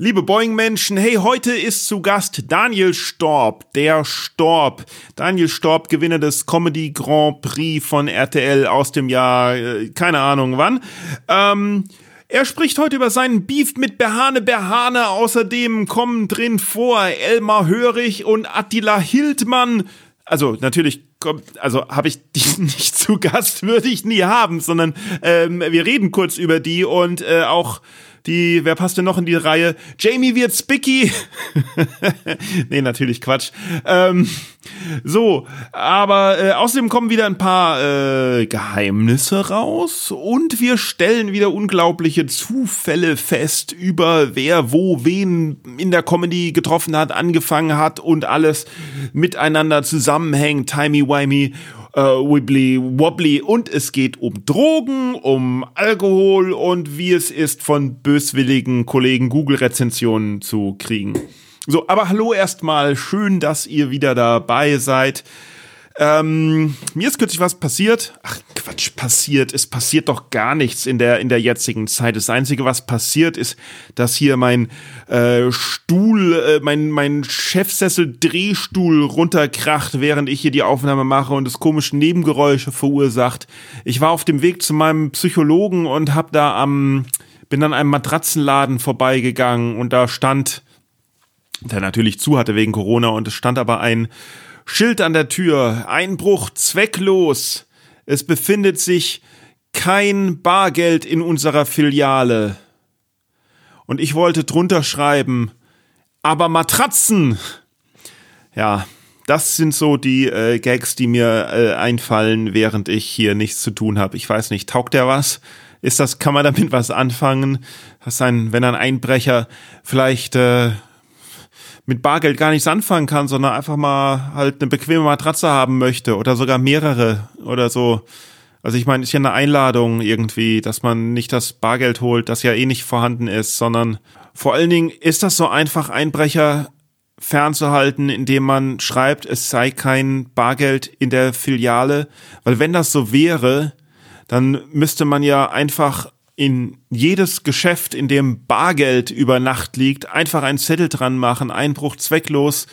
Liebe Boeing-Menschen, hey, heute ist zu Gast Daniel Storb, der Storb. Daniel Storb, Gewinner des Comedy Grand Prix von RTL aus dem Jahr, äh, keine Ahnung wann. Ähm, er spricht heute über seinen Beef mit Berhane Berhane. Außerdem kommen drin vor Elmar Hörig und Attila Hildmann. Also natürlich also habe ich die nicht zu Gast, würde ich nie haben, sondern ähm, wir reden kurz über die und äh, auch die, wer passt denn noch in die Reihe? Jamie wird Spicky. nee, natürlich Quatsch. Ähm, so, aber äh, außerdem kommen wieder ein paar äh, Geheimnisse raus und wir stellen wieder unglaubliche Zufälle fest über wer wo wen in der Comedy getroffen hat, angefangen hat und alles miteinander zusammenhängt, timey-wimey äh, Wibbly Wobbly und es geht um Drogen, um Alkohol und wie es ist, von böswilligen Kollegen Google-Rezensionen zu kriegen. So, aber hallo erstmal, schön, dass ihr wieder dabei seid. Ähm, mir ist kürzlich was passiert. Ach, Quatsch, passiert. Es passiert doch gar nichts in der, in der jetzigen Zeit. Das Einzige, was passiert, ist, dass hier mein äh, Stuhl, äh, mein, mein Chefsessel-Drehstuhl runterkracht, während ich hier die Aufnahme mache und es komische Nebengeräusche verursacht. Ich war auf dem Weg zu meinem Psychologen und hab da am, bin an einem Matratzenladen vorbeigegangen und da stand, der natürlich zu hatte wegen Corona und es stand aber ein Schild an der Tür, Einbruch zwecklos. Es befindet sich kein Bargeld in unserer Filiale. Und ich wollte drunter schreiben, aber Matratzen. Ja, das sind so die äh, Gags, die mir äh, einfallen, während ich hier nichts zu tun habe. Ich weiß nicht, taugt der was? Ist das, kann man damit was anfangen? Das ein, wenn ein Einbrecher vielleicht äh, mit Bargeld gar nichts anfangen kann, sondern einfach mal halt eine bequeme Matratze haben möchte oder sogar mehrere oder so. Also ich meine, ist ja eine Einladung irgendwie, dass man nicht das Bargeld holt, das ja eh nicht vorhanden ist, sondern vor allen Dingen ist das so einfach, Einbrecher fernzuhalten, indem man schreibt, es sei kein Bargeld in der Filiale, weil wenn das so wäre, dann müsste man ja einfach in jedes Geschäft, in dem Bargeld über Nacht liegt, einfach einen Zettel dran machen, Einbruch zwecklos,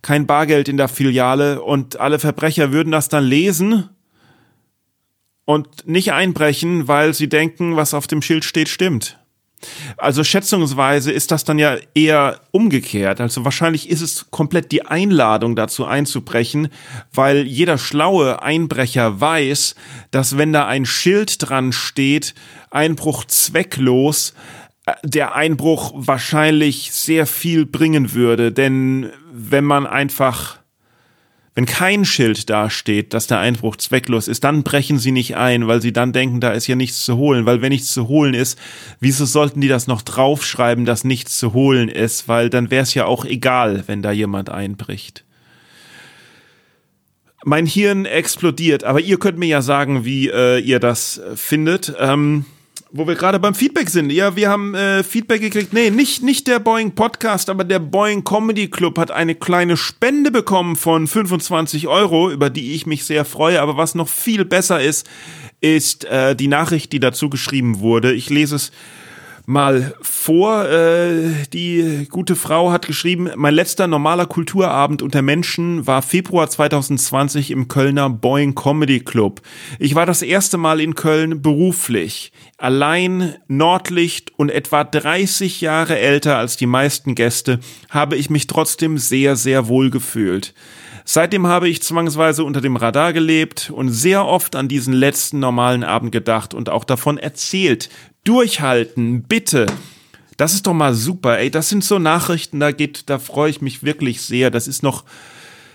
kein Bargeld in der Filiale und alle Verbrecher würden das dann lesen und nicht einbrechen, weil sie denken, was auf dem Schild steht, stimmt. Also schätzungsweise ist das dann ja eher umgekehrt. Also wahrscheinlich ist es komplett die Einladung dazu einzubrechen, weil jeder schlaue Einbrecher weiß, dass wenn da ein Schild dran steht, Einbruch zwecklos, äh, der Einbruch wahrscheinlich sehr viel bringen würde. Denn wenn man einfach wenn kein Schild dasteht, dass der Einbruch zwecklos ist, dann brechen sie nicht ein, weil sie dann denken, da ist ja nichts zu holen. Weil wenn nichts zu holen ist, wieso sollten die das noch draufschreiben, dass nichts zu holen ist? Weil dann wäre es ja auch egal, wenn da jemand einbricht. Mein Hirn explodiert, aber ihr könnt mir ja sagen, wie äh, ihr das findet. Ähm, wo wir gerade beim Feedback sind. Ja, wir haben äh, Feedback gekriegt. Nee, nicht, nicht der Boeing Podcast, aber der Boeing Comedy Club hat eine kleine Spende bekommen von 25 Euro, über die ich mich sehr freue. Aber was noch viel besser ist, ist äh, die Nachricht, die dazu geschrieben wurde. Ich lese es mal vor. Äh, die gute Frau hat geschrieben, mein letzter normaler Kulturabend unter Menschen war Februar 2020 im Kölner Boeing Comedy Club. Ich war das erste Mal in Köln beruflich. Allein Nordlicht und etwa 30 Jahre älter als die meisten Gäste habe ich mich trotzdem sehr, sehr wohl gefühlt. Seitdem habe ich zwangsweise unter dem Radar gelebt und sehr oft an diesen letzten normalen Abend gedacht und auch davon erzählt, Durchhalten, bitte. Das ist doch mal super, ey. Das sind so Nachrichten, da geht, da freue ich mich wirklich sehr. Das ist noch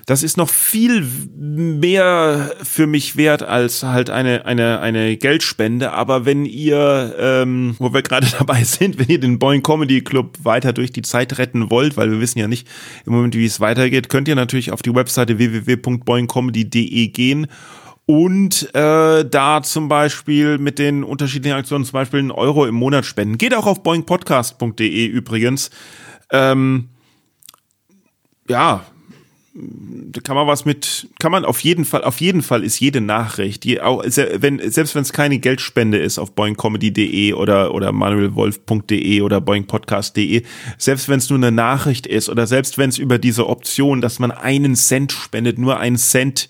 das ist noch viel mehr für mich wert als halt eine, eine, eine Geldspende. Aber wenn ihr, ähm, wo wir gerade dabei sind, wenn ihr den Boing Comedy Club weiter durch die Zeit retten wollt, weil wir wissen ja nicht im Moment, wie es weitergeht, könnt ihr natürlich auf die Webseite www.boingcomedy.de gehen und äh, da zum Beispiel mit den unterschiedlichen Aktionen zum Beispiel einen Euro im Monat spenden. Geht auch auf boingpodcast.de übrigens. Ähm, ja, da kann man was mit, kann man auf jeden Fall, auf jeden Fall ist jede Nachricht, die auch, wenn, selbst wenn es keine Geldspende ist auf boingcomedy.de oder, oder manuelwolf.de oder boingpodcast.de, selbst wenn es nur eine Nachricht ist oder selbst wenn es über diese Option, dass man einen Cent spendet, nur einen Cent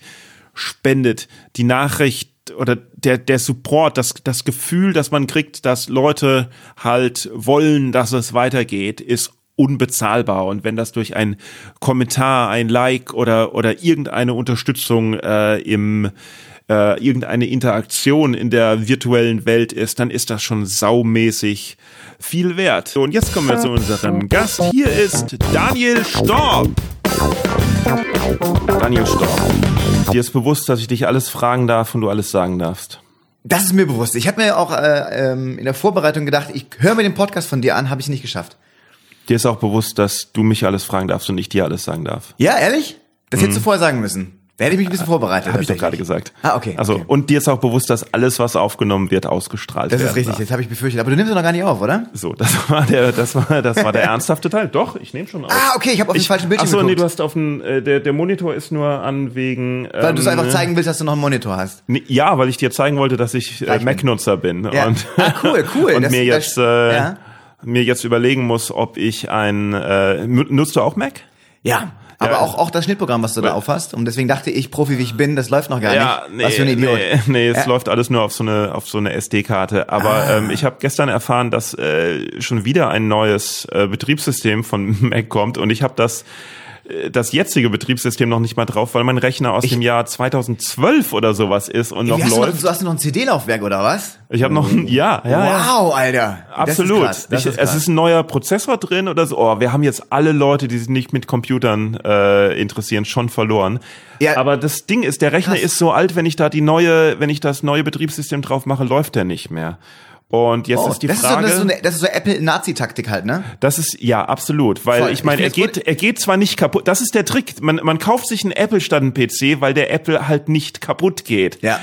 spendet, die Nachricht oder der, der Support, das, das Gefühl, dass man kriegt, dass Leute halt wollen, dass es weitergeht, ist unbezahlbar. Und wenn das durch ein Kommentar, ein Like oder, oder irgendeine Unterstützung äh, im äh, irgendeine Interaktion in der virtuellen Welt ist, dann ist das schon saumäßig viel wert. So, und jetzt kommen wir zu unserem Gast. Hier ist Daniel Storm. Daniel Storm. Dir ist bewusst, dass ich dich alles fragen darf und du alles sagen darfst. Das ist mir bewusst. Ich habe mir auch äh, ähm, in der Vorbereitung gedacht, ich höre mir den Podcast von dir an, habe ich nicht geschafft. Dir ist auch bewusst, dass du mich alles fragen darfst und ich dir alles sagen darf. Ja, ehrlich? Das hättest du mhm. vorher sagen müssen. Da hätte ich mich ein bisschen vorbereitet. Habe ich doch gerade gesagt. Ah, okay. Also okay. und dir ist auch bewusst, dass alles, was aufgenommen wird, ausgestrahlt wird. Das ist richtig. Darf. Das habe ich befürchtet. Aber du nimmst doch noch gar nicht auf, oder? So, das war der, das war, das war der ernsthafte Teil. Doch, ich nehme schon auf. Ah, okay. Ich habe auf den falschen Bildschirm Achso, nee, du hast auf den, äh, der, der Monitor ist nur an wegen. Ähm, weil du es einfach ähm, zeigen willst, dass du noch einen Monitor hast. Nee, ja, weil ich dir zeigen wollte, dass ich äh, Mac-Nutzer bin. Ja. Und, ah, cool, cool. und das, mir jetzt. Das, äh, ja mir jetzt überlegen muss, ob ich ein äh, nutzt du auch Mac? Ja. Aber ja. auch, auch das Schnittprogramm, was du da aufhast. Und deswegen dachte ich, Profi wie ich bin, das läuft noch gar ja, nicht. Nee, was für ein Idiot. Nee, nee es ja. läuft alles nur auf so eine, auf so eine SD-Karte. Aber ah. ähm, ich habe gestern erfahren, dass äh, schon wieder ein neues äh, Betriebssystem von Mac kommt. Und ich habe das das jetzige Betriebssystem noch nicht mal drauf, weil mein Rechner aus ich, dem Jahr 2012 oder sowas ist und noch hast läuft. Du, noch, hast du noch ein CD-Laufwerk oder was? Ich habe noch ein, ja, ja. Wow, Alter. Absolut. Das ist das ich, ist es ist ein neuer Prozessor drin oder so. Oh, wir haben jetzt alle Leute, die sich nicht mit Computern äh, interessieren, schon verloren. Ja, Aber das Ding ist, der Rechner krass. ist so alt, wenn ich da die neue, wenn ich das neue Betriebssystem drauf mache, läuft der nicht mehr. Und jetzt oh, ist die das Frage. Ist so, das, ist so eine, das ist so Apple-Nazi-Taktik halt, ne? Das ist ja absolut, weil Voll. ich meine, er geht, er geht zwar nicht kaputt. Das ist der Trick. Man, man kauft sich einen Apple statt einen PC, weil der Apple halt nicht kaputt geht. Ja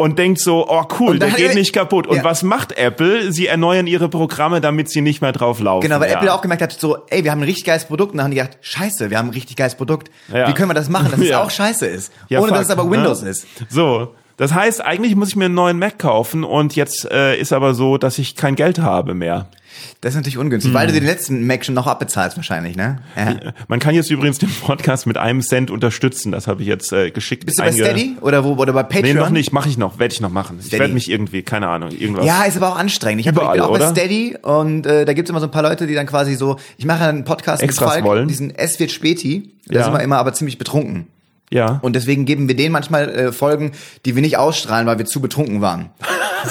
und denkt so, oh cool, der geht nicht kaputt. Und ja. was macht Apple? Sie erneuern ihre Programme, damit sie nicht mehr drauf laufen. Genau, weil ja. Apple auch gemerkt hat, so, ey, wir haben ein richtig geiles Produkt. Und dann haben die gedacht, scheiße, wir haben ein richtig geiles Produkt. Ja. Wie können wir das machen, dass es auch scheiße ist? Ohne fuck, dass es aber Windows ist. So, das heißt, eigentlich muss ich mir einen neuen Mac kaufen und jetzt äh, ist aber so, dass ich kein Geld habe mehr. Das ist natürlich ungünstig, hm. weil du den letzten Mac schon noch abbezahlst wahrscheinlich, ne? Ja. Man kann jetzt übrigens den Podcast mit einem Cent unterstützen. Das habe ich jetzt äh, geschickt. Bist du bei Steady oder wo oder bei Patreon? Nee, noch nicht. Mache ich noch. Werde ich noch machen. Steady. Ich werde mich irgendwie, keine Ahnung, irgendwas. Ja, ist aber auch anstrengend. Ich, hab, Überall, ich bin auch oder? bei Steady und äh, da gibt's immer so ein paar Leute, die dann quasi so. Ich mache einen Podcast Extras mit Falk, wollen. diesen S wird Späti. Da ja. sind wir immer aber ziemlich betrunken. Ja. Und deswegen geben wir denen manchmal äh, Folgen, die wir nicht ausstrahlen, weil wir zu betrunken waren.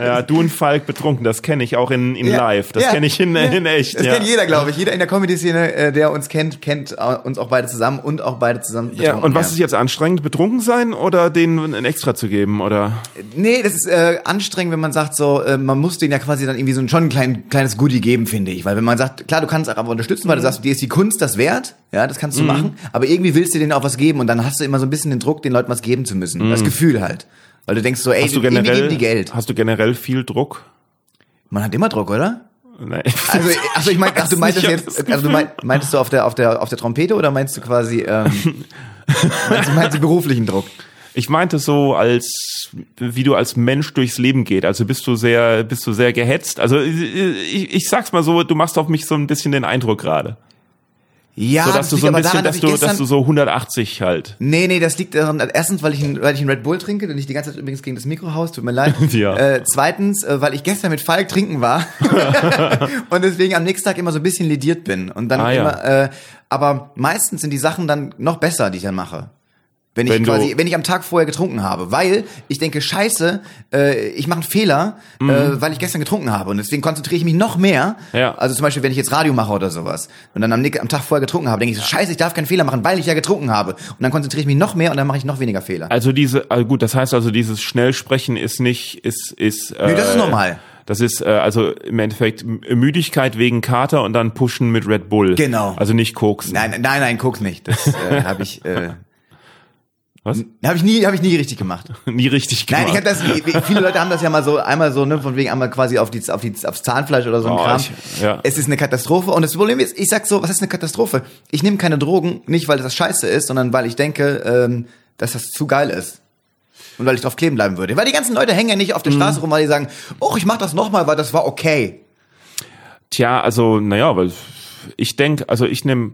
ja, du und Falk betrunken, das kenne ich auch in, in ja, live. Das ja, kenne ich in, ja. in echt. Das kennt jeder, glaube ich. Jeder in der Comedy-Szene, äh, der uns kennt, kennt äh, uns auch beide zusammen und auch beide zusammen betrunken. Ja, und was ist jetzt anstrengend, betrunken sein oder denen ein Extra zu geben, oder? Nee, das ist äh, anstrengend, wenn man sagt so, äh, man muss denen ja quasi dann irgendwie so ein schon ein klein, kleines Goodie geben, finde ich. Weil wenn man sagt, klar, du kannst auch aber unterstützen, weil du sagst, dir ist die Kunst das wert, ja, das kannst du mhm. machen, aber irgendwie willst du denen auch was geben und dann hast du immer so ein bisschen den Druck, den Leuten was geben zu müssen. Mhm. Das Gefühl halt. Weil du denkst so, ey, hast du generell, geben die Geld. Hast du generell viel Druck? Man hat immer Druck, oder? Nein. Also, also ich meine, ach, du meintest jetzt, also du mein, meintest du auf der auf der auf der Trompete oder meinst du quasi ähm, meinst, du, meinst du beruflichen Druck? Ich meinte so als wie du als Mensch durchs Leben geht. Also bist du sehr bist du sehr gehetzt. Also ich, ich sag's mal so, du machst auf mich so ein bisschen den Eindruck gerade. Ja, so, dass du so ein bisschen, daran, dass, dass, du, dass du so 180 halt. Nee, nee, das liegt daran, erstens, weil ich, ein, weil ich einen Red Bull trinke und ich die ganze Zeit übrigens gegen das Mikro haus, tut mir leid. ja. Äh, zweitens, äh, weil ich gestern mit Falk trinken war und deswegen am nächsten Tag immer so ein bisschen lediert bin. Und dann ah, immer, ja. äh, aber meistens sind die Sachen dann noch besser, die ich dann mache. Wenn ich Wenn quasi, wenn ich am Tag vorher getrunken habe, weil ich denke, scheiße, äh, ich mache einen Fehler, äh, weil ich gestern getrunken habe und deswegen konzentriere ich mich noch mehr. Mhm. Ja. Also zum Beispiel, wenn ich jetzt Radio mache oder sowas und dann am, am Tag vorher getrunken habe, denke ich so, scheiße, ich darf keinen Fehler machen, weil ich ja getrunken habe. Und dann konzentriere ich mich noch mehr und dann mache ich noch weniger Fehler. Also diese, also gut, das heißt also, dieses Schnellsprechen ist nicht, ist, ist. Äh, Nee, das ist normal. Das ist äh, also im Endeffekt Müdigkeit wegen Kater und dann pushen mit Red Bull. Genau. Also nicht Koks. Nein, nein, nein, guck nicht. Das äh, habe ich, äh, Was? habe ich nie, habe ich nie richtig gemacht. Nie richtig gemacht. Nein, ich habe das. Viele Leute haben das ja mal so einmal so, ne, von wegen einmal quasi auf die, auf die, aufs Zahnfleisch oder so ein Oh, Kram. ich- ja. Es ist eine Katastrophe und das Problem ist, ich sag so, was ist eine Katastrophe? Ich nehme keine Drogen, nicht weil das scheiße ist, sondern weil ich denke, ähm, dass das zu geil ist. Und weil ich drauf kleben bleiben würde. Weil die ganzen Leute hängen ja nicht auf Mhm. der Straße rum, weil die sagen, oh, ich mach das nochmal, weil das war okay. Tja, also, naja, weil ich denke, also ich nehme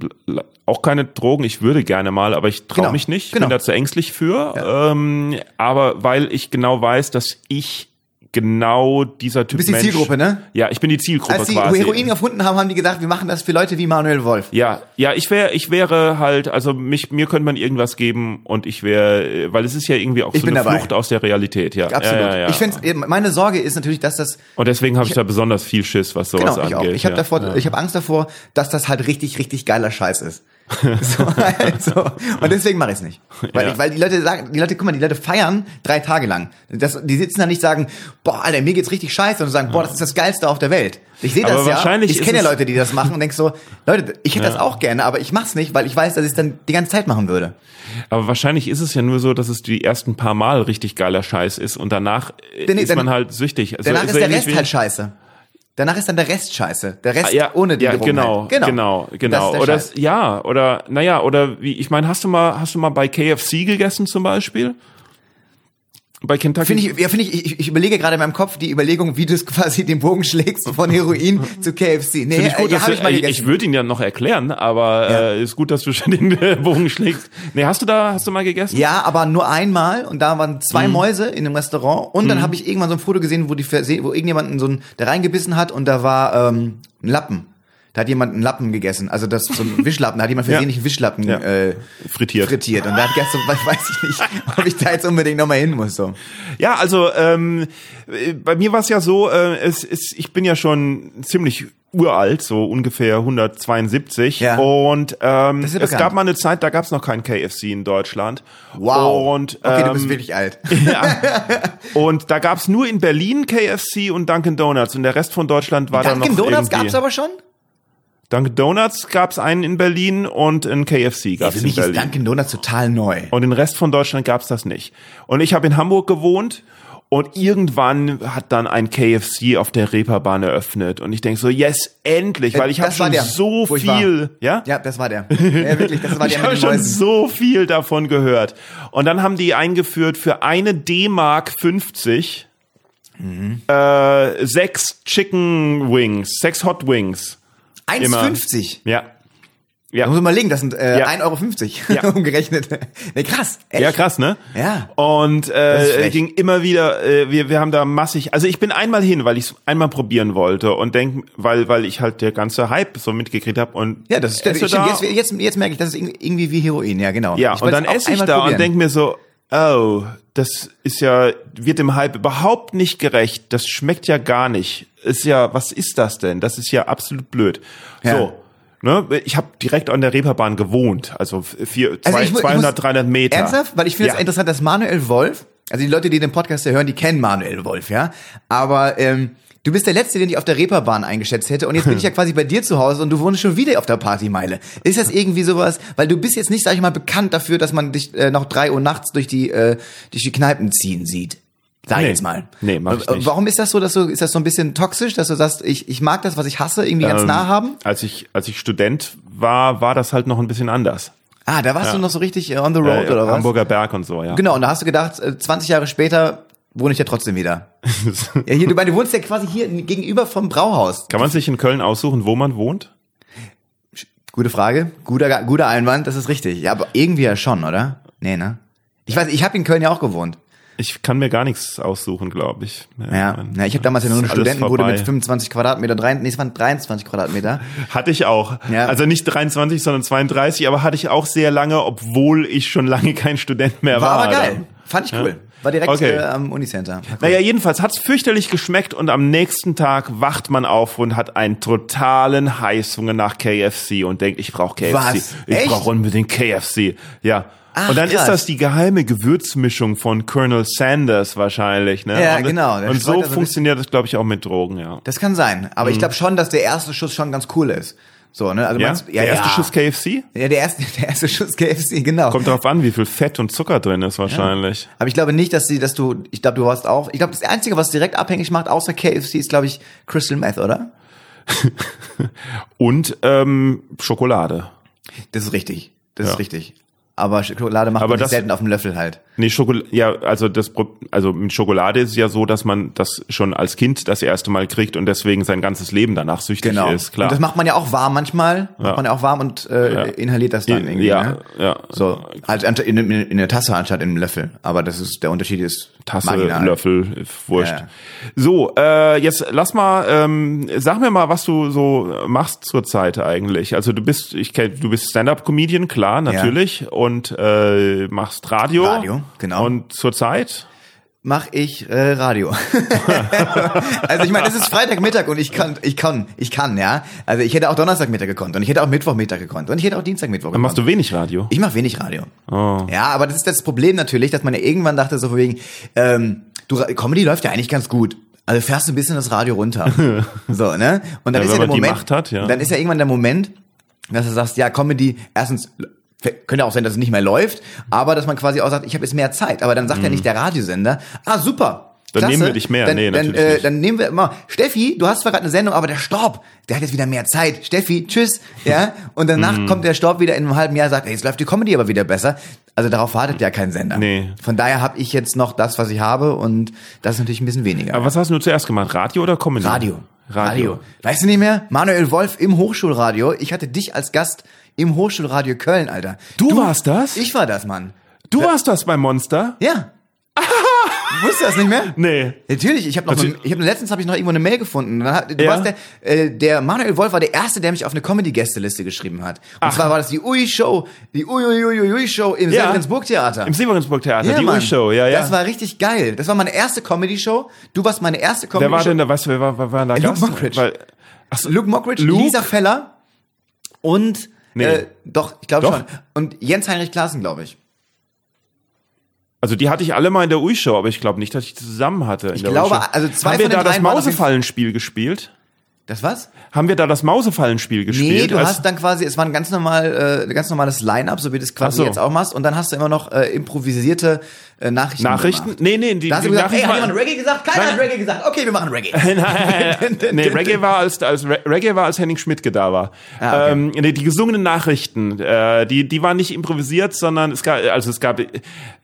auch keine Drogen, ich würde gerne mal, aber ich traue Genau, mich nicht, ich genau. bin da zu ängstlich für. Ähm, aber weil ich genau weiß, dass ich genau dieser Typ bist die Mensch, Zielgruppe, ne? Ja, ich bin die Zielgruppe Als die quasi. Heroin erfunden haben, haben die gedacht, wir machen das für Leute wie Manuel Wolf. Ja, ja, ich wäre, ich wäre halt, also mich, mir könnte man irgendwas geben und ich wäre, weil es ist ja irgendwie auch Ich so bin eine dabei. Flucht aus der Realität, ja. Absolut. Ja, ja, ja. Ich finde, meine Sorge ist natürlich, dass das und deswegen habe ich da besonders viel Schiss, was sowas Genau, ich auch. angeht. Ich habe davor, ich habe Angst davor, dass das halt richtig, richtig geiler Scheiß ist. so, also, und deswegen mache ich es nicht. Weil, Ja. ich, weil die Leute sagen, die Leute, guck mal, die Leute feiern drei Tage lang. Das, die sitzen da nicht sagen, boah, Alter, mir geht's richtig scheiße und sagen, boah, das ist das Geilste auf der Welt. Ich sehe das ja. wahrscheinlich Ich ist kenne ja Leute, die das machen und denk so, Leute, ich hätte das auch gerne, aber ich mach's nicht, weil ich weiß, dass ich es dann die ganze Zeit machen würde. Aber wahrscheinlich ist es ja nur so, dass es die ersten paar Mal richtig geiler Scheiß ist und danach Denn- ist dann- man halt süchtig. Also Danach ist so der ähnlich Rest halt scheiße. Danach ist dann der Rest scheiße. Der Rest Ah, ja, ohne die ja, genau, halt. genau, genau, Das genau. der Oder ja, oder naja, oder wie ich meine, hast du mal, hast du mal bei KFC gegessen zum Beispiel? Bei Kentucky? Finde ich, ja, finde ich, ich, ich überlege gerade in meinem Kopf die Überlegung, wie du es quasi den Bogen schlägst von Heroin zu KFC. Nee, ich gut, äh, ja, hab du, ich ich, ich würde ihn ja noch erklären, aber äh, ist gut, dass du schon den Bogen schlägst. Nee, hast du da, hast du mal gegessen? ja, aber nur einmal und da waren zwei Mäuse in einem Restaurant und dann habe ich irgendwann so ein Foto gesehen, wo die wo irgendjemand so ein, da reingebissen hat und da war ähm, ein Lappen. Da hat jemand einen Lappen gegessen, also das so ein Wischlappen, da hat jemand versehentlich einen Wischlappen Ja. äh, Frittiert. frittiert und da hat gestern, weiß ich nicht, ob ich da jetzt unbedingt nochmal hin muss. So. Ja, also ähm, äh, bei mir war es ja so, äh, es ist, ich bin ja schon ziemlich uralt, so ungefähr 172 Ja. und ähm, ja es bekannt. gab mal eine Zeit, da gab es noch kein KFC in Deutschland. Wow. Und, okay, ähm, du bist wirklich alt. Und da gab es nur in Berlin KFC und Dunkin' Donuts und der Rest von Deutschland war dann noch Dunkin' Donuts irgendwie. gab's aber schon? Dunkin' Donuts gab es einen in Berlin und ein KFC gab es Für in mich ist Berlin. Dunkin' Donuts total neu. Und den Rest von Deutschland gab's das nicht. Und ich habe in Hamburg gewohnt und irgendwann hat dann ein KFC auf der Reeperbahn eröffnet. Und ich denk so, yes, endlich, weil ich habe schon der, so ich viel, ja? Ja, das war der. Ja, wirklich, das war Ich der habe mit den schon Mäusen. so viel davon gehört. Und dann haben die eingeführt für eine D-Mark 50 Mhm. äh, sechs Chicken Wings, sechs Hot Wings. Immer. 1,50. Ja. Da Ja. muss man legen, das sind äh, Ja. 1,50 Euro Ja. umgerechnet. Nee, krass. Echt? Ja, krass, ne? Ja. Und äh, frech. ging immer wieder, äh, wir, wir haben da massig, also ich bin einmal hin, weil ich es einmal probieren wollte und denk, weil, weil ich halt der ganze Hype so mitgekriegt habe und Ja, das ist esse stimmt. da, Jetzt, jetzt, jetzt merke ich, das ist irgendwie wie Heroin, ja, genau. ja, Ich und dann esse ich da probieren. und denk mir so, oh, das ist ja, wird dem Hype überhaupt nicht gerecht, das schmeckt ja gar nicht. Ist ja, was ist das denn? Das ist ja absolut blöd. Ja. So. Ne, ich habe direkt an der Reeperbahn gewohnt, also vier, Also zwei, ich mu- ich 200, muss- 300 Meter. Ernsthaft? Weil ich finde es Ja. interessant, dass Manuel Wolf, also die Leute, die den Podcast ja hören, die kennen Manuel Wolf, ja. Aber ähm, du bist der Letzte, den ich auf der Reeperbahn eingeschätzt hätte. Und jetzt bin ich ja quasi bei dir zu Hause und du wohnst schon wieder auf der Partymeile. Ist das irgendwie sowas? Weil du bist jetzt nicht, sag ich mal, bekannt dafür, dass man dich äh, noch drei Uhr nachts durch die, äh, durch die Kneipen ziehen sieht. Sag Nee. jetzt mal. Nee, mach ich nicht. Warum ist das so, dass du, ist das so ein bisschen toxisch, dass du sagst, ich, ich mag das, was ich hasse, irgendwie ganz Ähm, nah haben? Als ich, als ich Student war, war das halt noch ein bisschen anders. Ah, da warst ja. du noch so richtig äh, on the road Äh, oder was? Hamburger Berg und so, ja. Genau, und da hast du gedacht, äh, 20 Jahre später wohne ich ja trotzdem wieder. ja, hier, du, du wohnst ja quasi hier gegenüber vom Brauhaus. Kann man sich in Köln aussuchen, wo man wohnt? Gute Frage, guter, guter Einwand, das ist richtig. Ja, aber irgendwie ja schon, oder? Nee, ne? Ich weiß, ich habe in Köln ja auch gewohnt. Ich kann mir gar nichts aussuchen, glaube ich. Ja, mein- ja ich habe damals ja nur eine Studentenbude vorbei. mit 25 Quadratmeter, drei, nee, es waren 23 Quadratmeter. Hatte ich auch. Ja. Also nicht 23, sondern 32, aber hatte ich auch sehr lange, obwohl ich schon lange kein Student mehr war. War aber geil. dann. Fand ich cool. War direkt Okay. äh, am Unicenter. Cool. Naja, jedenfalls hat's fürchterlich geschmeckt und am nächsten Tag wacht man auf und hat einen totalen Heißhunger nach KFC und denkt, ich brauche KFC. Was? Ich brauche unbedingt KFC. Ja. Ach, und dann krass. ist das die geheime Gewürzmischung von Colonel Sanders wahrscheinlich, ne? Ja, und, genau. Und so da so ein funktioniert das, glaube ich, auch mit Drogen, ja. Das kann sein. Aber ich glaube schon, dass der erste Schuss schon ganz cool ist. So, ne? Also Ja? meinst- der erste ja. Schuss KFC? Ja, der erste, der erste Schuss KFC, genau. Kommt darauf an, wie viel Fett und Zucker drin ist wahrscheinlich. Aber ich glaube nicht, dass sie, dass du, ich glaube, du hast auch, ich glaube, das Einzige, was direkt abhängig macht, außer KFC, ist, glaube ich, Crystal Meth, oder? Und ähm, Schokolade. Das ist richtig. Das Ja. ist richtig. Aber Schokolade macht Aber man das- selten auf dem Löffel halt. Nee, Schokolade, ja, also das, also mit Schokolade ist es ja so, dass man das schon als Kind das erste Mal kriegt und deswegen sein ganzes Leben danach süchtig Genau. ist, klar. Und das macht man ja auch warm manchmal. Macht Ja. man ja auch warm und äh, Ja. inhaliert das dann irgendwie. ja, ne? ja. So, anstatt in, in, in der Tasse anstatt in einem Löffel. Aber das ist, der Unterschied ist Tasse, marginal. Löffel, wurscht. Ja. So, äh, jetzt lass mal, ähm, sag mir mal, was du so machst zurzeit eigentlich. Also du bist, ich kenn, du bist Stand-up-Comedian, klar, natürlich, und äh, machst Radio. Radio, genau. Und zurzeit? Mach ich äh, Radio. also ich meine, es ist Freitagmittag und ich kann, ich kann, ich kann, ja. Also ich hätte auch Donnerstagmittag gekonnt und ich hätte auch Mittwochmittag gekonnt und ich hätte auch Dienstagmittwoch Dann machst gekonnt. du wenig Radio. Ich mache wenig Radio. Oh. Ja, aber das ist das Problem natürlich, dass man ja irgendwann dachte so von wegen, ähm, du, Comedy läuft ja eigentlich ganz gut. Also fährst du ein bisschen das Radio runter. so, ne? Und dann Ja, ist ja der Moment, hat, ja. dann ist ja irgendwann der Moment, dass du sagst, ja, Comedy, erstens, könnte auch sein, dass es nicht mehr läuft, aber dass man quasi auch sagt, ich habe jetzt mehr Zeit. Aber dann sagt ja nicht der Radiosender, ah, super. Mhm. Dann klasse, nehmen wir dich mehr. Dann, Nee, dann, natürlich äh, nicht. dann nehmen wir immer, Steffi, du hast zwar gerade eine Sendung, aber der Storb, der hat jetzt wieder mehr Zeit. Steffi, tschüss. Ja, und danach Mhm. kommt der Storb wieder in einem halben Jahr, sagt, ey, jetzt läuft die Comedy aber wieder besser. Also darauf wartet ja kein Sender. Nee. Von daher habe ich jetzt noch das, was ich habe und das ist natürlich ein bisschen weniger. Aber was hast du zuerst gemacht? Radio oder Comedy? Radio. Radio. Weißt du nicht mehr? Manuel Wolf im Hochschulradio. Ich hatte dich als Gast im Hochschulradio Köln, Alter. Du warst das? Ich war das, Mann. Du warst das bei Monster? Ja. Wusstest du das nicht mehr? Nee. Natürlich, ich habe noch, Natürlich. ich habe letztens habe ich noch irgendwo eine Mail gefunden. Dann Du Ja. warst der, äh, der Manuel Wolf war der erste, der mich auf eine Comedy-Gästeliste geschrieben hat. Und zwar war das die Ui Show, die Ui Ui Ui Ui, Ui Show im Ja. Severinsburg Theater. Im Severinsburg Theater, die. Ui-Show, ja, ja. Das war richtig geil. Das war meine erste Comedy-Show. Du warst meine erste wer war Comedy-Show. denn da, weißt du, wer war, wer war da Luke Gast? Mockridge. Weil, achso, Luke Mockridge, Luke? Lisa Feller und Nee. äh, doch, ich glaube schon. Und Jens Heinrich Klaassen, glaube ich. also die hatte ich alle mal in der Ui-Show, aber ich glaube nicht, dass ich die zusammen hatte. in Ich der glaube, Ui-Show. also zwei Haben wir von den da das dreien waren auf jeden Fall- Mausefallenspiel gespielt? Das was? Haben wir da das Mausefallenspiel gespielt? Nee, du Als- hast dann quasi, es war ein ganz normal, äh, ganz normales Line-up, so wie du es quasi Ach so. jetzt auch machst, und dann hast du immer noch äh, improvisierte äh, Nachrichten. Nachrichten? Gemacht. Nee, nee, die, Da hast die gesagt, Nachrichten hat jemand Reggae gesagt? Keiner Nein. hat Reggae gesagt. Okay, wir machen Reggae. nee, Reggae war als, als Re- Reggae war als Henning Schmidtke da war. Ah, okay. ähm, nee, die gesungenen Nachrichten, äh, die die waren nicht improvisiert, sondern es gab also es gab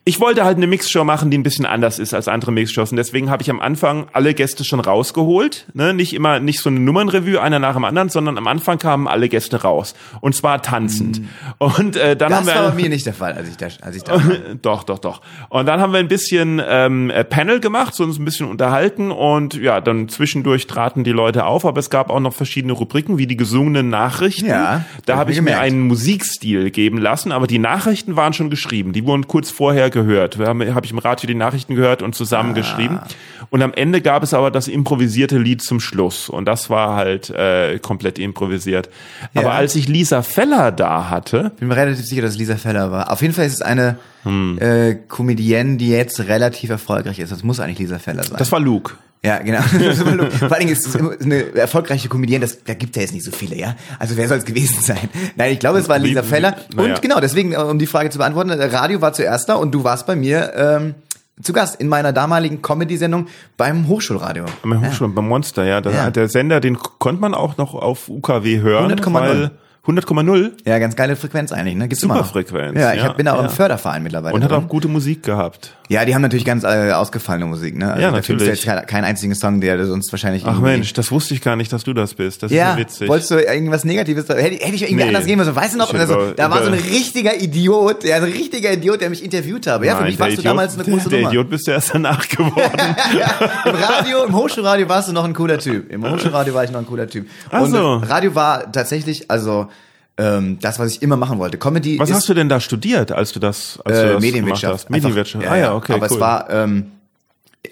ich wollte halt eine Mixshow machen, die ein bisschen anders ist als andere Mixshows und deswegen habe ich am Anfang alle Gäste schon rausgeholt, ne, nicht immer nicht so eine Nummernrevue einer nach dem anderen, sondern am Anfang kamen alle Gäste raus und zwar tanzend. Und äh, dann haben Das wir war bei mir nicht der Fall, als ich da, als ich da war. doch, doch, doch. Und dann haben wir ein bisschen ähm, äh, Panel gemacht, so uns ein bisschen unterhalten und ja, dann zwischendurch traten die Leute auf, aber es gab auch noch verschiedene Rubriken, wie die gesungenen Nachrichten. Ja, da hab habe ich ich mir gemerkt. einen Musikstil geben lassen, aber die Nachrichten waren schon geschrieben. Die wurden kurz vorher gehört. Wir haben habe ich im Radio die Nachrichten gehört und Ah. Und am Ende gab es aber das improvisierte Lied zum Schluss und das war halt äh, komplett improvisiert. Aber Ja. als ich Lisa Feller da hatte, bin mir relativ sicher, dass es Lisa Feller war. Auf jeden Fall ist es eine Hm. äh, Comedienne, die jetzt relativ erfolgreich ist. Das muss eigentlich Lisa Feller sein. das war Luke. Ja, genau. Vor allen Dingen ist es eine erfolgreiche Comedienne, das, da gibt ja jetzt nicht so viele, ja. Also wer soll es gewesen sein? Nein, ich glaube, es war Lisa Feller. Und genau, deswegen, äh, um die Frage zu beantworten, äh, Radio war zuerst da und du warst bei mir ähm, zu Gast in meiner damaligen Comedy-Sendung beim Hochschulradio. Beim Hochschul beim Monster, ja. Das, Ja. Der Sender, den konnte man auch noch auf UKW hören. 100,0. weil- 100,0 Ja, ganz geile Frequenz eigentlich, ne? Gibt's Super immer. Frequenz, Ja, ich ja, bin auch ja. im Förderverein mittlerweile. und hat drin. auch gute Musik gehabt. Ja, die haben natürlich ganz äh, ausgefallene Musik, ne? Also Ja, da findest du natürlich. jetzt keinen einzigen Song, der sonst wahrscheinlich Ach Mensch, das wusste ich gar nicht, dass du das bist. Das ist Ja, ja witzig. wolltest du irgendwas Negatives? da- Hätte, hätte ich irgendwie Nee. anders gehen müssen. Weißt du noch? Also, da war so ein richtiger Idiot, ja, so ein richtiger Idiot, der mich interviewt habe. Ja, für Nein, mich der warst du Idiot, damals eine große Der Nummer. Idiot bist du erst danach geworden. Im Radio, im Hochschulradio warst du noch ein cooler Typ. Im Hochschulradio war ich noch ein cooler Typ. Und so. Radio war tatsächlich, also ähm, das, was ich immer machen wollte. Comedy Was hast du denn da studiert, als du das, als du äh, das gemacht Medienwirtschaft. hast? Medienwirtschaft. Einfach, ah ja, okay, Aber cool. es war, ähm,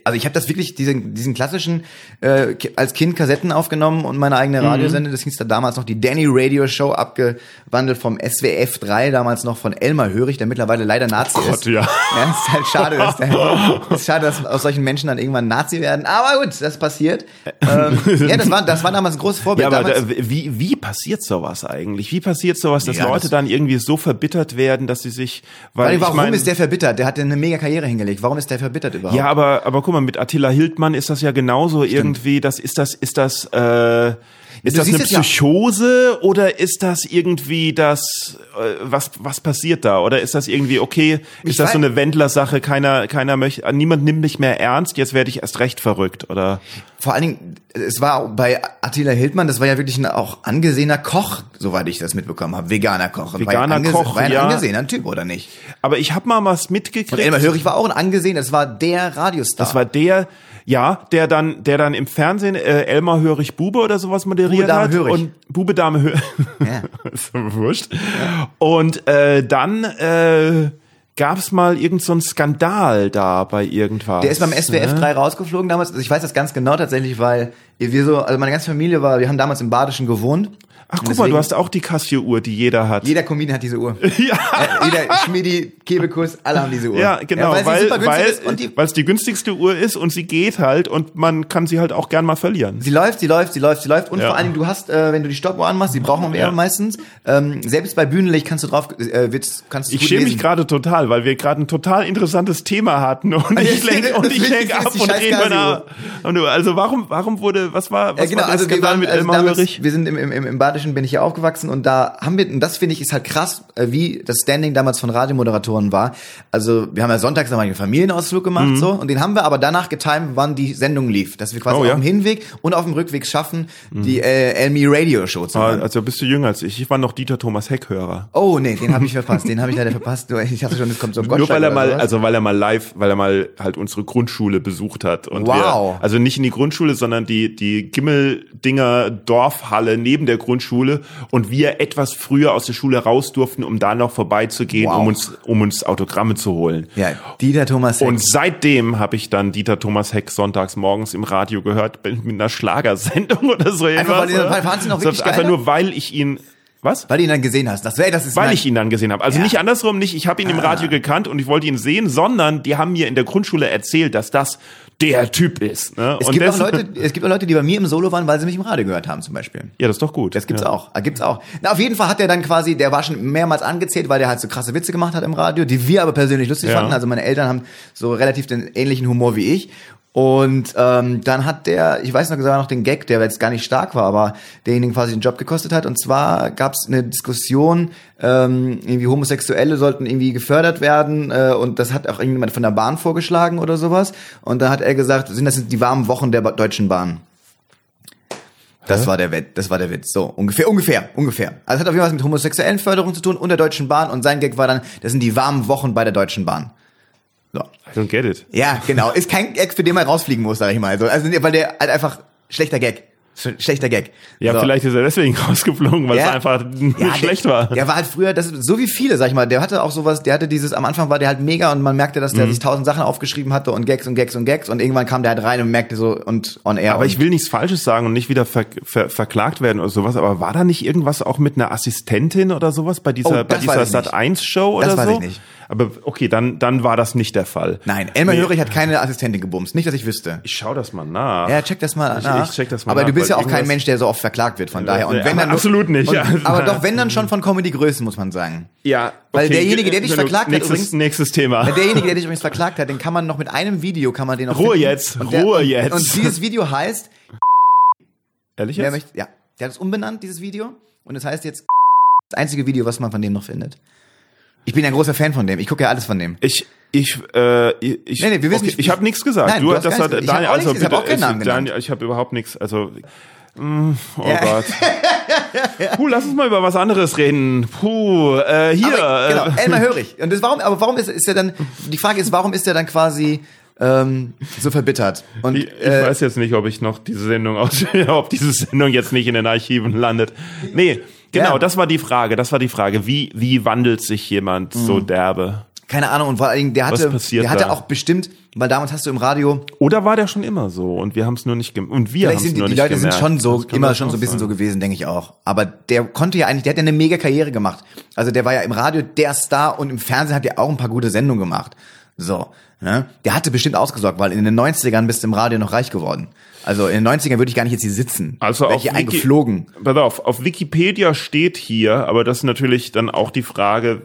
also ich habe das wirklich, diesen, diesen klassischen, äh, als Kind Kassetten aufgenommen und meine Mhm. eigene Radiosende, das hieß da damals noch die Danny Radio Show, abgewandelt vom SWF 3, damals noch von Elmar Hörig, der mittlerweile leider Nazi Gott, ist. ja. Ja, ist halt schade, dass der, ist schade, dass aus solchen Menschen dann irgendwann Nazi werden. Aber gut, das passiert. Ähm, ja, das war, das war damals ein großes Vorbild. Ja, aber damals, da, wie, wie passiert sowas eigentlich? Wie passiert sowas, dass Ja, Leute das- dann irgendwie so verbittert werden, dass sie sich, weil, weil, warum ich mein, ist der verbittert? Der hat eine mega Karriere hingelegt. Warum ist der verbittert überhaupt? Ja, aber, aber guck mal, mit Attila Hildmann ist das ja genauso irgendwie, das ist das, ist das, äh, ist du das eine es ja- Psychose oder ist das irgendwie das, äh, was, was passiert da? Oder ist das irgendwie, okay, Ich ist das so eine Wendler-Sache, keiner, keiner möchte, niemand nimmt mich mehr ernst, jetzt werde ich erst recht verrückt, oder? Vor allen Dingen, es war bei Attila Hildmann, das war ja wirklich ein auch angesehener Koch, soweit ich das mitbekommen habe. Veganer Koch. Und Veganer war Koch, war ein ja. angesehener Typ, oder nicht? Aber ich habe mal was Und mitgekriegt. Elmar Hörig war auch ein angesehener, das war der Radiostar. Das war der, ja, der dann, der dann im Fernsehen äh, Elmar Hörig Bube oder sowas moderiert Bube, Dame, hat Hörig. und Bube Dame Hörig. Ja. ist so wurscht. Und äh, dann äh, gab es mal irgend so einen Skandal da bei irgendwas. Der ist beim SWF ne? 3 rausgeflogen damals. Also ich weiß das ganz genau tatsächlich, weil wir so, also meine ganze Familie war, wir haben damals im Badischen gewohnt. Ach guck mal, du hast auch die Casio-Uhr, die jeder hat. Jeder Comedian hat diese Uhr. ja. Äh, Jeder Schmiedi, Kebekus, alle haben diese Uhr. Ja, genau, sie weil weil die, weil es die günstigste Uhr ist und sie geht halt und man kann sie halt auch gern mal verlieren. Sie läuft, sie läuft, sie läuft, sie läuft. Und Ja. vor allen Dingen, du hast, äh, wenn du die Stoppuhr anmachst, die brauchen wir ja. Ja. meistens. Ähm, selbst bei Bühnenlicht kannst du drauf, äh, wird's, kannst du Ich schäme mich gerade total, weil wir gerade ein total interessantes Thema hatten und ich Ja, lenk, und das ich lenk ab die und rede du, Also warum, warum wurde, was war, was Ja, genau, war also wir Skandal waren, mit also Elmar damals, Hörig? wir sind im, im, im, im Badischen, bin ich ja aufgewachsen und da haben wir, und das finde ich ist halt krass, äh, wie das Standing damals von Radiomoderatoren war. Also wir haben ja sonntags einmal einen Familienausflug gemacht, so, und den haben wir aber danach getimt, wann die Sendung lief, dass wir quasi Mhm. Oh, auf ja? Mhm. dem Hinweg und auf dem Rückweg schaffen, die äh, Elmi Radio Show zu Ah, hören. Also bist du jünger als ich. Ich war noch Dieter Thomas Heck-Hörer. Oh nee, den habe ich verpasst, den habe ich leider verpasst. Nur, Ich dachte schon, es kommt so ein Nur weil er mal, also weil er mal live, weil er mal halt unsere Grundschule besucht hat. Und Wow. Wir, also nicht in die Grundschule, sondern die, die Gimmeldinger Dorfhalle neben der Grundschule und wir etwas früher aus der Schule raus durften, um da noch vorbeizugehen, Wow. um uns, um uns Autogramme zu holen. Ja, Dieter Thomas Heck. Und seitdem habe ich dann Dieter Thomas Heck sonntags morgens im Radio gehört, mit einer Schlagersendung oder so irgendwas. weil sie So, Einfach nur, weil ich ihn, was? weil du ihn dann gesehen hast. Das wäre, das ist Weil ich ihn dann gesehen habe. Also Ja. nicht andersrum, nicht ich habe ihn im Radio gekannt und ich wollte ihn sehen, sondern die haben mir in der Grundschule erzählt, dass das der Typ ist. Ne? Es und gibt, auch das- Leute, es gibt auch Leute, die bei mir im Solo waren, weil sie mich im Radio gehört haben, zum Beispiel. Ja, das ist doch gut. Das gibt's ja. auch. Ah, Gibt's auch. Na, auf jeden Fall hat er dann quasi, der war schon mehrmals angezählt, weil der halt so krasse Witze gemacht hat im Radio, die wir aber persönlich lustig Ja. fanden. Also meine Eltern haben so relativ den ähnlichen Humor wie ich. Und ähm, dann hat der, ich weiß noch sogar noch den Gag, der jetzt gar nicht stark war, aber derjenigen quasi den Job gekostet hat. Und zwar gab's eine Diskussion, ähm, irgendwie Homosexuelle sollten irgendwie gefördert werden äh, und das hat auch irgendjemand von der Bahn vorgeschlagen oder sowas. Und da hat er gesagt, sind das die warmen Wochen der Deutschen Bahn? Das war der Witz, das war der Witz. So, ungefähr, ungefähr, ungefähr. Also es hat auf jeden Fall was mit homosexuellen Förderung zu tun und der Deutschen Bahn und sein Gag war dann, das sind die warmen Wochen bei der Deutschen Bahn. So. I don't get it. Ja, genau. Ist kein Gag, für den man rausfliegen muss, sag ich mal. So, also, weil der halt einfach schlechter Gag. Sch- Schlechter Gag. Ja, so. vielleicht ist er deswegen rausgeflogen, weil Ja. es einfach Ja, schlecht der, war. Der war halt früher, das ist so wie viele, sag ich mal. Der hatte auch sowas, der hatte dieses, am Anfang war der halt mega und man merkte, dass der Mhm. sich tausend Sachen aufgeschrieben hatte und Gags und Gags und Gags und irgendwann kam der halt rein und merkte so und on air. Aber ich will nichts Falsches sagen und nicht wieder ver ver verklagt werden oder sowas, aber war da nicht irgendwas auch mit einer Assistentin oder sowas bei dieser, Oh, bei das dieser weiß ich nicht. Sat 1 Show Das oder weiß so? ich nicht. Aber okay, dann, dann war das nicht der Fall. Nein, Elmar Nee. Hörig hat keine Assistentin gebumst. Nicht, dass ich wüsste. Ich schau das mal nach. Ja, check das mal Ich- nach. ich check das mal aber nach, du bist ja auch kein Mensch, der so oft verklagt wird, von daher. Und Ja, wenn dann absolut nicht, Und, ja. Aber doch, wenn dann schon von Comedy-Größen, muss man sagen. Ja, Weil derjenige, der dich genug. verklagt hat, nächstes, übrigens- Nächstes Thema. Derjenige, der dich übrigens verklagt hat, den kann man noch mit einem Video, kann man den noch Ruhe finden. jetzt, Und der, Ruhe jetzt. Und dieses Video heißt, Ehrlich jetzt? möchte, ja, der hat es umbenannt, dieses Video. Und es heißt jetzt das einzige Video, was man von dem noch findet. Ich bin ja ein großer Fan von dem. Ich gucke ja alles von dem. Ich, Ich, äh, ich, Nee, nee, wir wissen okay, ich habe nichts gesagt. Nein, du, hast das hat hab Daniel, auch also hab bitte, ich, Daniel, ich habe überhaupt nichts. Also, mm, oh Ja. Gott. Puh, lass uns mal über was anderes reden. Puh, äh, hier. Aber, genau, äh, Elmar Hörig. Und das, warum, aber warum ist, ist er dann, die Frage ist, warum ist er dann quasi ähm, so verbittert? Und Ich, ich äh, weiß jetzt nicht, ob ich noch diese Sendung aus, ob diese Sendung jetzt nicht in den Archiven landet. Nee, genau, Ja. das war die Frage. Das war die Frage. Wie, wie wandelt sich jemand Mhm. so derbe? keine Ahnung, und vor allen Dingen, der hatte, der hatte da? auch bestimmt, weil damals hast du im Radio, Oder war der schon immer so und wir haben es nur nicht gem und wir haben es die, nur die nicht Leute gemerkt. sind schon so, immer schon so ein bisschen sein. so gewesen, denke ich auch. Aber der konnte ja eigentlich, der hat ja eine mega Karriere gemacht. Also der war ja im Radio der Star und im Fernsehen hat er auch ein paar gute Sendungen gemacht. So, ne? Der hatte bestimmt ausgesorgt, weil in den 90ern bist du im Radio noch reich geworden. Also in den 90ern würde ich gar nicht jetzt hier sitzen. Also auf ich hier Wiki- eingeflogen. Pass auf, auf Wikipedia steht hier, aber das ist natürlich dann auch die Frage,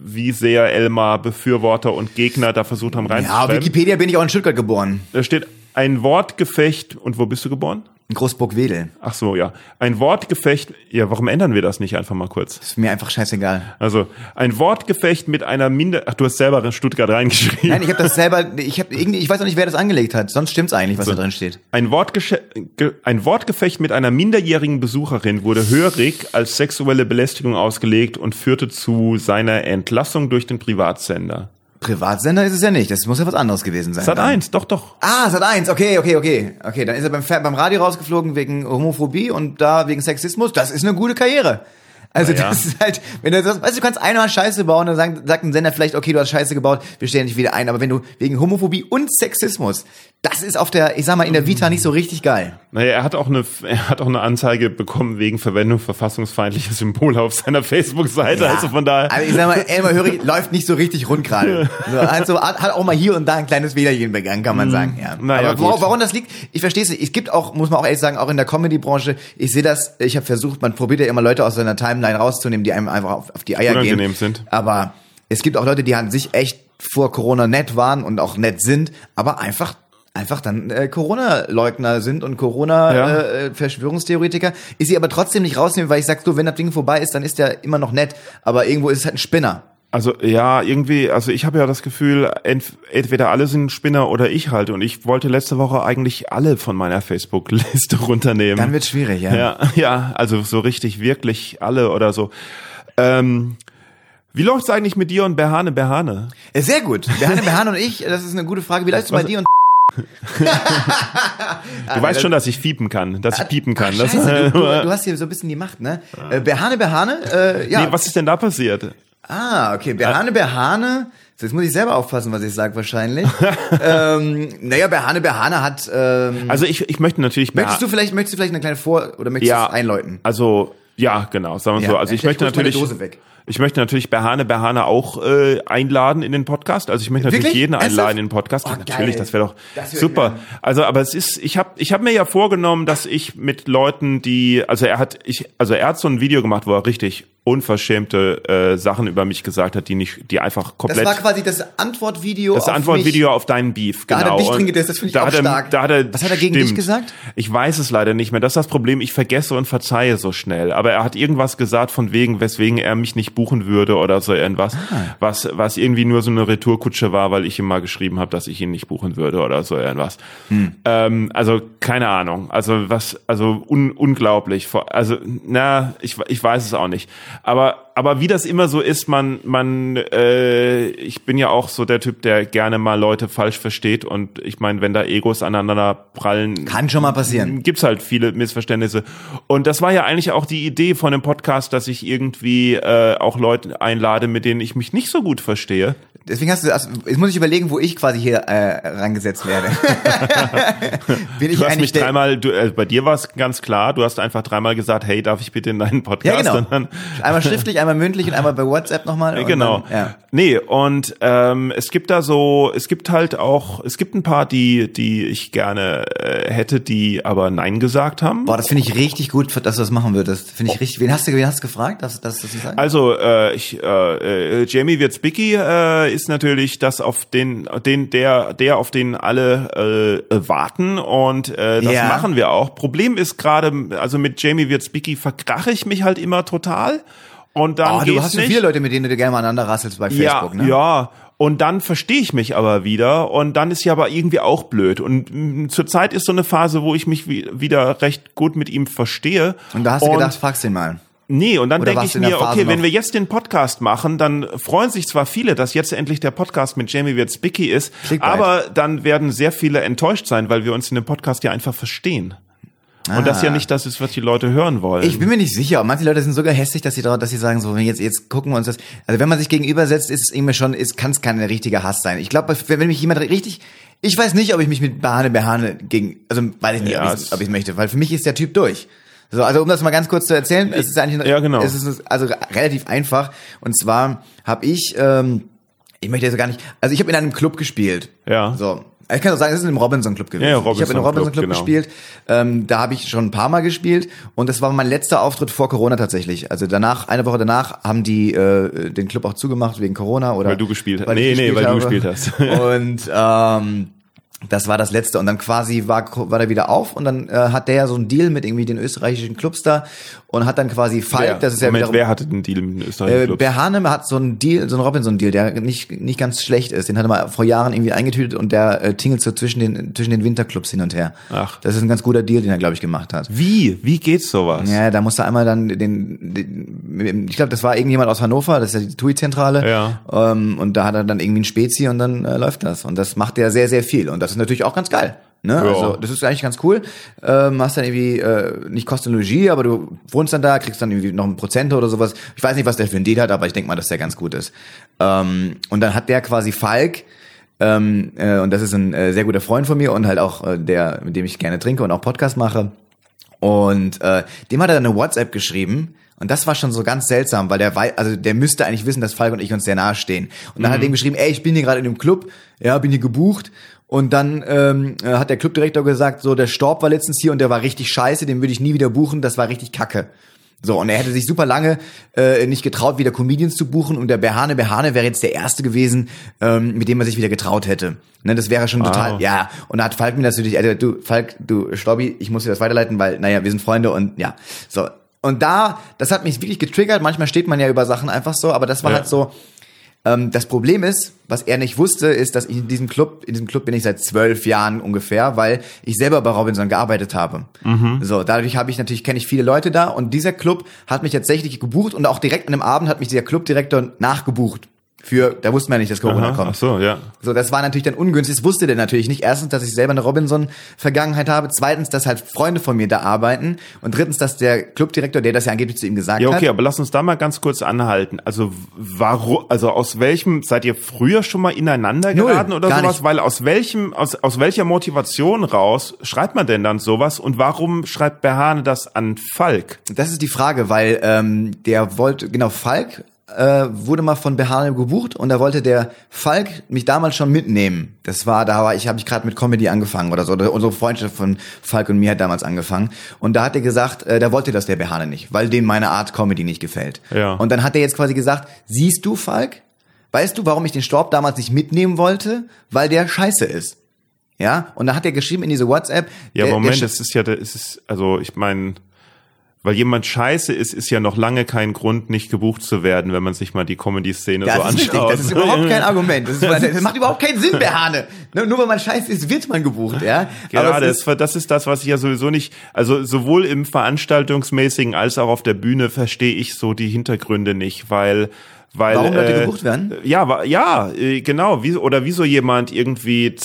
wie sehr Elmar Befürworter und Gegner da versucht haben Ja, auf reinzuschreiben. Wikipedia bin ich auch in Stuttgart geboren. da steht ein Wortgefecht und wo bist du geboren? Großburg-Wedel. Ach so, ja. Ein Wortgefecht. Ja, warum ändern wir das nicht einfach mal kurz? Ist mir einfach scheißegal. Also, ein Wortgefecht mit einer Minder... Ach, du hast selber in Stuttgart reingeschrieben. Nein, ich habe das selber, ich habe irgendwie, ich weiß auch nicht, wer das angelegt hat. Sonst stimmt's eigentlich, was da drin steht. Ein, Wortgesche ge ein Wortgefecht mit einer minderjährigen Besucherin wurde hörig als sexuelle Belästigung ausgelegt und führte zu seiner Entlassung durch den Privatsender. Privatsender ist es ja nicht. Das muss ja was anderes gewesen sein. Sat dann. 1, doch, doch. Ah, Sat 1, okay, okay, okay. Okay, dann ist er beim, beim Radio rausgeflogen wegen Homophobie und da wegen Sexismus. Das ist eine gute Karriere. Also ja. das ist halt, wenn du das, weißt du, du kannst einmal Scheiße bauen, dann sagt, sagt ein Sender vielleicht, okay, du hast Scheiße gebaut, wir stellen dich wieder ein. Aber wenn du wegen Homophobie und Sexismus, das ist auf der, ich sag mal, in der Vita nicht so richtig geil. Naja, er hat auch eine, er hat auch eine Anzeige bekommen wegen Verwendung verfassungsfeindlicher Symbole auf seiner Facebook-Seite. Also von daher. Aber ich sag mal, Elmar Hörig läuft nicht so richtig rund gerade. So, also hat auch mal hier und da ein kleines Fehlerchen begangen, kann man sagen. Ja. Naja, Aber wo, gut. warum das liegt, ich verstehe es nicht. Es gibt auch, muss man auch ehrlich sagen, auch in der Comedy-Branche, ich sehe das, ich habe versucht, man probiert ja immer Leute aus seiner Timeline rauszunehmen, die einem einfach auf, auf die Eier Unangenehm gehen. sind. Aber es gibt auch Leute, die an sich echt vor Corona nett waren und auch nett sind, aber einfach einfach dann äh, Corona-Leugner sind und Ja. Corona-Verschwörungstheoretiker. Ich sie aber trotzdem nicht rausnehmen, weil ich sag, so, wenn das Ding vorbei ist, dann ist der immer noch nett, aber irgendwo ist es halt ein Spinner. Also ja, irgendwie, also ich habe ja das Gefühl, ent, entweder alle sind Spinner oder ich halt. Und ich wollte letzte Woche eigentlich alle von meiner Facebook-Liste runternehmen. Dann wird's schwierig, ja. ja, ja, also so richtig, wirklich alle oder so. Ähm, wie läuft's eigentlich mit dir und Berhane Berhane? Äh, Sehr gut. Behane, Behane und ich, das ist eine gute Frage. Wie läuft's bei dir und Du weißt schon, dass ich fiepen kann, dass ich piepen kann. Ach, Scheiße, du, du, du hast hier so ein bisschen die Macht, ne? Äh, Behane, Behane, äh, ja. nee, was ist denn da passiert? Ah, okay. Behane, Behane. So, Jetzt muss ich selber aufpassen, was ich sage wahrscheinlich. ähm, naja, Behane, Behane hat. Ähm, Also ich, ich möchte natürlich möchtest du vielleicht, möchtest du vielleicht eine kleine Vor- oder möchtest du ja, es einläuten? Also ja, genau, sagen wir Ja, so. Also ich möchte meine natürlich, Dose weg. Ich möchte natürlich Berhane Berhane auch äh, einladen in den Podcast. Also ich möchte natürlich Wirklich? jeden Ernsthaft? einladen in den Podcast. Oh, natürlich, geil. das wäre doch Das super. Also, aber es ist, ich habe, ich habe mir ja vorgenommen, dass ich mit Leuten, die, also er hat, ich, also er hat so ein Video gemacht, wo er richtig unverschämte äh, Sachen über mich gesagt hat, die nicht, die einfach Das komplett. war quasi das Antwortvideo. Das auf Antwortvideo mich. auf deinen Beef, Da genau. hat er dich Und drin gedisst, das finde ich da auch er, stark. Da hat er, Was hat er gegen dich stimmt. gesagt? Ich weiß es leider nicht mehr. Das ist das Problem. Ich vergesse und verzeihe so schnell. Aber er hat irgendwas gesagt von wegen, weswegen er mich nicht buchen würde oder so irgendwas, Ah. was, was irgendwie nur so eine Retourkutsche war, weil ich ihm mal geschrieben habe, dass ich ihn nicht buchen würde oder so irgendwas. Hm. Ähm, also keine Ahnung. Also was, also un, unglaublich. Also na, ich, ich weiß es auch nicht. Aber aber wie das immer so ist, man, man, äh, ich bin ja auch so der Typ, der gerne mal Leute falsch versteht und ich meine, wenn da Egos aneinander prallen, Kann schon mal passieren. gibt's halt viele Missverständnisse. Und das war ja eigentlich auch die Idee von dem Podcast, dass ich irgendwie äh, auch Leute einlade, mit denen ich mich nicht so gut verstehe. Deswegen hast du, also, jetzt muss ich überlegen, wo ich quasi hier äh, rangesetzt werde. Bin ich Du hast mich dreimal, du, äh, bei dir war es ganz klar, du hast einfach dreimal gesagt, hey, darf ich bitte in deinen Podcast? Ja, genau. Dann, Einmal schriftlich, einmal mündlich und einmal bei WhatsApp nochmal. und Genau. Dann, ja. Nee, und ähm, es gibt da so, es gibt halt auch, es gibt ein paar, die, die ich gerne äh, hätte, die aber Nein gesagt haben. Boah, das finde ich richtig gut, dass du das machen würdest. Finde ich richtig. Wen hast du, wen hast du gefragt, dass, dass du das nicht sagen? Also äh, ich, äh, äh, Jamie Wirzbicki äh, ist natürlich das auf den, den der, der auf den alle äh, äh, warten und äh, das Ja. machen wir auch. Problem ist gerade, also mit Jamie Wirzbicki verkrache ich mich halt immer total und dann Oh, du hast nicht. viele Leute, mit denen du gerne mal aneinander rasselst bei ja, Facebook, ne? ja. Und dann verstehe ich mich aber wieder und dann ist ja aber irgendwie auch blöd. Und mh, zurzeit ist so eine Phase, wo ich mich wie, wieder recht gut mit ihm verstehe. Und da hast du gedacht, fragst ihn mal. Nee, und dann denke ich mir, okay, wenn noch- wir jetzt den Podcast machen, dann freuen sich zwar viele, dass jetzt endlich der Podcast mit Jamie Witzbicki ist, Clickbait. aber dann werden sehr viele enttäuscht sein, weil wir uns in dem Podcast ja einfach verstehen. Und das ja nicht das ist, was die Leute hören wollen. Ah. Ich bin mir nicht sicher. Manche Leute sind so gehässig, dass sie dass sie sagen, so, wenn jetzt, jetzt gucken wir uns das. Also wenn man sich gegenübersetzt, ist es immer schon, ist, kann es kein richtiger Hass sein. Ich glaube, wenn wenn mich jemand richtig, ich weiß nicht, ob ich mich mit Bahane Behane gegen, also weiß ich nicht, Ja, ob es- ich ob ich möchte, weil für mich ist der Typ durch. So, also um das mal ganz kurz zu erzählen, es ist eigentlich, Ja, genau. es ist also relativ einfach. Und zwar habe ich, ähm, ich möchte jetzt gar nicht, also ich habe in einem Club gespielt. Ja. So. Ich kann auch sagen, es ist im Robinson Club gewesen. Ja, ja, ich habe Robinson in Robinson Club Club, genau. gespielt. Ähm, da habe ich schon ein paar Mal gespielt und das war mein letzter Auftritt vor Corona tatsächlich. Also danach, eine Woche danach, haben die äh, den Club auch zugemacht wegen Corona oder Weil du gespielt hast. Nee, nee, weil du habe. gespielt hast. Und ähm, das war das letzte und dann quasi war war der wieder auf und dann äh, hat der ja so einen Deal mit irgendwie den österreichischen Clubs da und hat dann quasi Falk, wer, das ist ja Moment, wiederum wer hatte den Deal mit den österreichischen äh, Clubs? Berhane hat so einen Deal, so einen Robinson-Deal, der nicht, nicht ganz schlecht ist. Den hat er mal vor Jahren irgendwie eingetütet und der äh, tingelt so zwischen den, zwischen den Winterclubs hin und her. Ach. Das ist ein ganz guter Deal, den er, glaube ich, gemacht hat. Wie? Wie geht sowas? Ja, da musste einmal dann den, den ich glaube, das war irgendjemand aus Hannover, das ist ja die TUI-Zentrale. Ja. Ähm, und da hat er dann irgendwie ein Spezi und dann äh, läuft das. Und das macht er sehr, sehr viel. Und das ist natürlich auch ganz geil. Ne? Also das ist eigentlich ganz cool. Ähm, hast dann irgendwie äh, nicht Kosten und Logis, aber du wohnst dann da, kriegst dann irgendwie noch ein Prozent oder sowas. Ich weiß nicht, was der für einen Deal hat, aber ich denke mal, dass der ganz gut ist. Ähm, und dann hat der quasi Falk, ähm, äh, und das ist ein äh, sehr guter Freund von mir und halt auch äh, der, mit dem ich gerne trinke und auch Podcast mache. Und äh, dem hat er dann eine WhatsApp geschrieben. Und das war schon so ganz seltsam, weil der also der müsste eigentlich wissen, dass Falk und ich uns sehr nahe stehen. Und dann hat er ihm geschrieben, ey, ich bin hier gerade in dem Club, ja, bin hier gebucht. Und dann ähm, äh, hat der Clubdirektor gesagt, so der Storb war letztens hier und der war richtig scheiße, den würde ich nie wieder buchen, das war richtig kacke. So, und er hätte sich super lange äh, nicht getraut, wieder Comedians zu buchen und der Berhane Berhane wäre jetzt der Erste gewesen, ähm, mit dem er sich wieder getraut hätte. Ne, das wäre schon total, Ah. ja. Und da hat Falk mir natürlich, also du, Falk, du Stobby, ich muss dir das weiterleiten, weil, naja, wir sind Freunde und ja. So. Und da, das hat mich wirklich getriggert. Manchmal steht man ja über Sachen einfach so, aber das war Ja. halt so, ähm, das Problem ist, was er nicht wusste, ist, dass ich in diesem Club, in diesem Club bin ich seit zwölf Jahren ungefähr, weil ich selber bei Robinson gearbeitet habe. So, dadurch habe ich natürlich, kenne ich viele Leute da und dieser Club hat mich tatsächlich gebucht und auch direkt an dem Abend hat mich dieser Clubdirektor nachgebucht. Für, da wusste man ja nicht, dass Corona Aha, kommt. ach so, ja. So, das war natürlich dann ungünstig. Das wusste der natürlich nicht. Erstens, dass ich selber eine Robinson-Vergangenheit habe. Zweitens, dass halt Freunde von mir da arbeiten. Und drittens, dass der Clubdirektor, der das ja angeblich zu ihm gesagt Ja, okay, hat. aber lass uns da mal ganz kurz anhalten. Also warum, also aus welchem, seid ihr früher schon mal ineinander Null, geraten oder gar sowas? nicht. Weil aus welchem, aus, aus welcher Motivation raus schreibt man denn dann sowas und warum schreibt Berhane das an Falk? Das ist die Frage, weil ähm, der wollte, genau, Falk äh, wurde mal von Behane gebucht und da wollte der Falk mich damals schon mitnehmen. Das war, da war ich, habe ich gerade mit Comedy angefangen oder so. Oder unsere Freundschaft von Falk und mir hat damals angefangen. Und da hat er gesagt, äh, da wollte das der Behane nicht, weil dem meine Art Comedy nicht gefällt. Ja. Und dann hat er jetzt quasi gesagt, siehst du, Falk, weißt du, warum ich den Storb damals nicht mitnehmen wollte? Weil der scheiße ist. Ja, und dann hat er geschrieben in diese WhatsApp. Ja, der- der Moment, Sch- das ist ja, das ist, also ich meine, weil jemand scheiße ist, ist ja noch lange kein Grund, nicht gebucht zu werden, wenn man sich mal die Comedy-Szene so ist richtig. anschaut. Das ist überhaupt kein Argument. Das, ist, das macht überhaupt keinen Sinn, Behane. Ne, Nur weil man scheiße ist, wird man gebucht, ja. Gerade, ist, das, ist das, was ich ja sowieso nicht, also sowohl im Veranstaltungsmäßigen als auch auf der Bühne verstehe ich so die Hintergründe nicht, weil weil Warum Leute äh, gebucht werden? Ja, ja, äh, genau, wie, oder wieso jemand irgendwie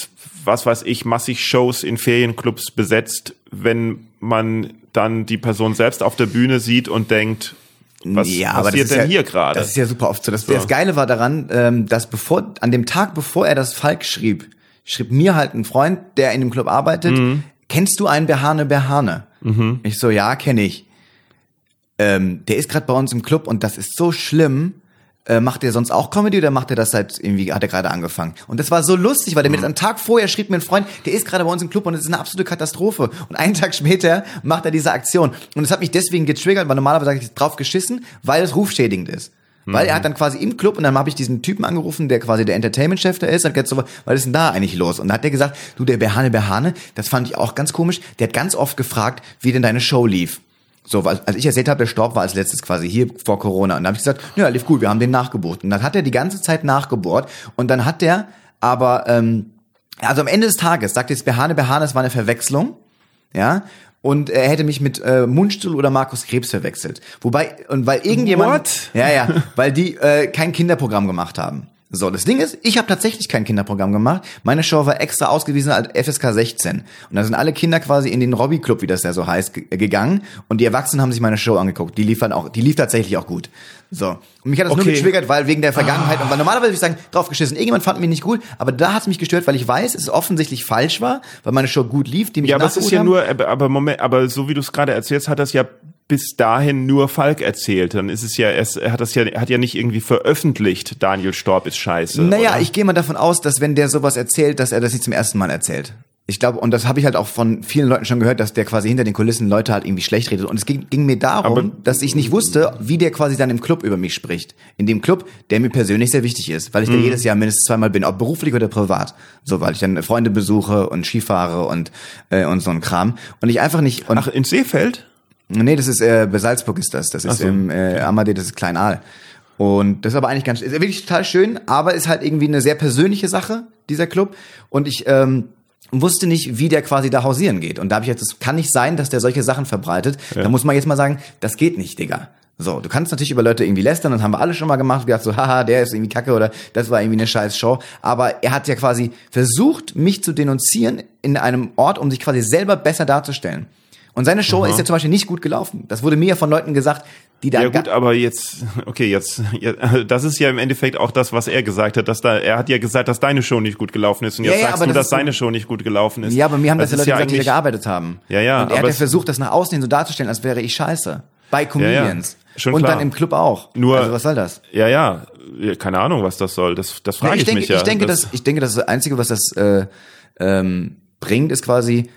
was weiß ich, massig Shows in Ferienclubs besetzt, wenn man dann die Person selbst auf der Bühne sieht und denkt, was ja, passiert ist denn ja, hier gerade? Das ist ja super oft so. Das, das Geile war daran, ähm, dass bevor, an dem Tag, bevor er das Falk schrieb, schrieb mir halt ein Freund, der in dem Club arbeitet, Mhm. kennst du einen Behane Behane? Ich so, ja, kenne ich. Ähm, der ist gerade bei uns im Club und das ist so schlimm. Äh, macht er sonst auch Comedy oder macht er das seit irgendwie, hat er gerade angefangen? Und das war so lustig, weil der mir das am Tag vorher schrieb mir ein Freund, der ist gerade bei uns im Club und es ist eine absolute Katastrophe. Und einen Tag später macht er diese Aktion. Und es hat mich deswegen getriggert, weil normalerweise sage ich drauf geschissen, weil es rufschädigend ist. Weil er hat dann quasi im Club und dann habe ich diesen Typen angerufen, der quasi der Entertainment-Chef da ist und gesagt so, was ist denn da eigentlich los? Und dann hat der gesagt, du, der Behane Behane, das fand ich auch ganz komisch, der hat ganz oft gefragt, wie denn deine Show lief. So, als ich erzählt habe, der Storb war als letztes quasi hier vor Corona. Und dann habe ich gesagt, ja, lief gut, wir haben den nachgebohrt. Und dann hat er die ganze Zeit nachgebohrt. Und dann hat der aber, ähm, also am Ende des Tages sagt jetzt Behane, Behane, es war eine Verwechslung. Ja, und er hätte mich mit äh, Mundstuhl oder Markus Krebs verwechselt. Wobei, und weil irgendjemand. What? Ja, ja, weil die äh, kein Kinderprogramm gemacht haben. So, das Ding ist, ich habe tatsächlich kein Kinderprogramm gemacht. Meine Show war extra ausgewiesen als FSK 16. Und da sind alle Kinder quasi in den Robby Club, wie das ja so heißt, gegangen. Und die Erwachsenen haben sich meine Show angeguckt. Die lief dann auch, die lief tatsächlich auch gut. So. Und mich hat das okay. nur getriggert, weil wegen der Vergangenheit. Ah. Und weil normalerweise würde ich sagen, drauf geschissen. Irgendjemand fand mich nicht gut, aber da hat es mich gestört, weil ich weiß, es offensichtlich falsch war, weil meine Show gut lief, die mich Ja, aber es ist ja haben. nur, aber Moment, aber so wie du es gerade erzählst, hat das ja bis dahin nur Falk erzählt. Dann ist es ja, er hat das ja, hat ja nicht irgendwie veröffentlicht, Daniel Storb ist scheiße. Naja, oder? ich gehe mal davon aus, dass wenn der sowas erzählt, dass er das nicht zum ersten Mal erzählt. Ich glaube, und das habe ich halt auch von vielen Leuten schon gehört, dass der quasi hinter den Kulissen Leute halt irgendwie schlecht redet. Und es ging, ging mir darum, Aber dass ich nicht wusste, wie der quasi dann im Club über mich spricht. In dem Club, der mir persönlich sehr wichtig ist, weil ich da mhm. jedes Jahr mindestens zweimal bin, ob beruflich oder privat. So, weil ich dann Freunde besuche und Skifahre und, äh, und so ein Kram. Und ich einfach nicht. Und Ach, ins Seefeld? Nee, das ist äh, bei Salzburg ist das. Das ist so. im äh, Amadee, das ist Kleinal. Und das ist aber eigentlich ganz ist wirklich total schön, aber ist halt irgendwie eine sehr persönliche Sache, dieser Club. Und ich ähm, wusste nicht, wie der quasi da hausieren geht. Und da habe ich jetzt, es kann nicht sein, dass der solche Sachen verbreitet. Ja. Da muss man jetzt mal sagen, das geht nicht, Digga. So, du kannst natürlich über Leute irgendwie lästern, das haben wir alle schon mal gemacht, gedacht so, haha, der ist irgendwie kacke oder das war irgendwie eine scheiß Show. Aber er hat ja quasi versucht, mich zu denunzieren in einem Ort, um sich quasi selber besser darzustellen. Und seine Show Aha. ist ja zum Beispiel nicht gut gelaufen. Das wurde mir ja von Leuten gesagt, die da. Ja gut, aber jetzt, okay, jetzt, das ist ja im Endeffekt auch das, was er gesagt hat, dass da, er hat ja gesagt, dass deine Show nicht gut gelaufen ist und jetzt ja, ja, sagst du, das dass seine Show nicht gut gelaufen ist. Ja, aber mir haben das, das ja Leute gesagt, die da gearbeitet haben. Ja, ja. Und er hat ja versucht, das nach außen hin so darzustellen, als wäre ich scheiße. Bei Comedians. Ja, Schon und klar. dann im Club auch. Nur, also was soll das? Ja, ja. Keine Ahnung, was das soll. Das, das frage ja, ich, ich denke, mich ja. Ich denke, das, ich denke, das Einzige, was das äh, ähm, bringt, ist quasi,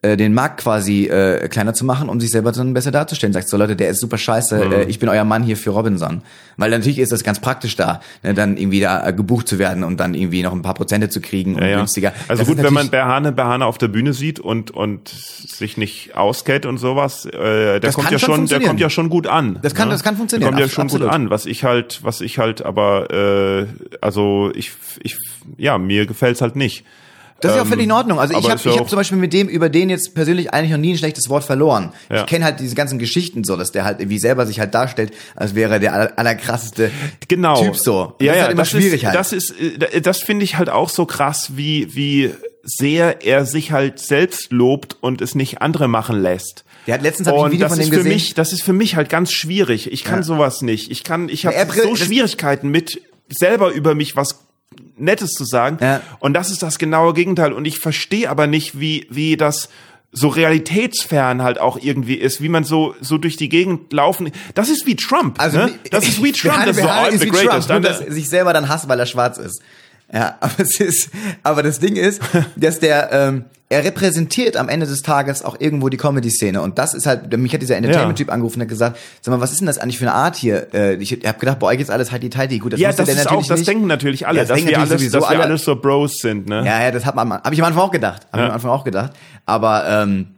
äh, den Markt quasi äh, kleiner zu machen, um sich selber dann besser darzustellen. Sagst so, Leute, der ist super scheiße, mhm. äh, ich bin euer Mann hier für Robinson. Weil natürlich ist das ganz praktisch da, ne, dann irgendwie da äh, gebucht zu werden und dann irgendwie noch ein paar Prozente zu kriegen und ja, ja. günstiger. Also das gut, wenn man Berhane Berhane auf der Bühne sieht und und sich nicht auskennt und sowas, äh, der kommt ja schon, der kommt ja schon gut an. Das kann, ne? das kann funktionieren. Der kommt ja schon Absolut. gut an. Was ich halt, was ich halt, aber äh, also ich ich ja mir gefällt's halt nicht. Das ist ja auch völlig in Ordnung. Also ich habe ich hab zum Beispiel mit dem über den jetzt persönlich eigentlich noch nie ein schlechtes Wort verloren. Ja. Ich kenne halt diese ganzen Geschichten so, dass der halt irgendwie selber sich halt darstellt, als wäre der aller, allerkrasseste genau. Typ so. ja, ist ja, halt immer das schwierig ist, halt. Das ist, äh, das finde ich halt auch so krass, wie wie sehr er sich halt selbst lobt und es nicht andere machen lässt. Der hat letztens ein Video von dem gesehen. Mich, das ist für mich halt ganz schwierig. Ich kann ja. sowas nicht. Ich kann, ich habe so Schwierigkeiten mit selber über mich was Nettes zu sagen. Ja. Und das ist das genaue Gegenteil. Und ich verstehe aber nicht, wie, wie das so realitätsfern halt auch irgendwie ist, wie man so so durch die Gegend laufen. Das ist wie Trump. Also ne? das ist wie Trump. Das ist so I'm the greatest. Trump, nur, dass sich selber dann hasst, weil er schwarz ist. Ja, aber es ist, aber das Ding ist, dass der, ähm, er repräsentiert am Ende des Tages auch irgendwo die Comedy-Szene. Und das ist halt, mich hat dieser Entertainment-Typ angerufen und hat gesagt, sag mal, was ist denn das eigentlich für eine Art hier? Äh, ich habe gedacht, bei euch ist alles halt die tighty. Gut, das ja, das ist auch, das nicht. denken natürlich alle, ja, das dass, wir alles, dass wir alle, so Bros sind, ne? Ja, ja, das hat man, hab ich am Anfang auch gedacht. Hab ja. ich am Anfang auch gedacht. Aber, ähm,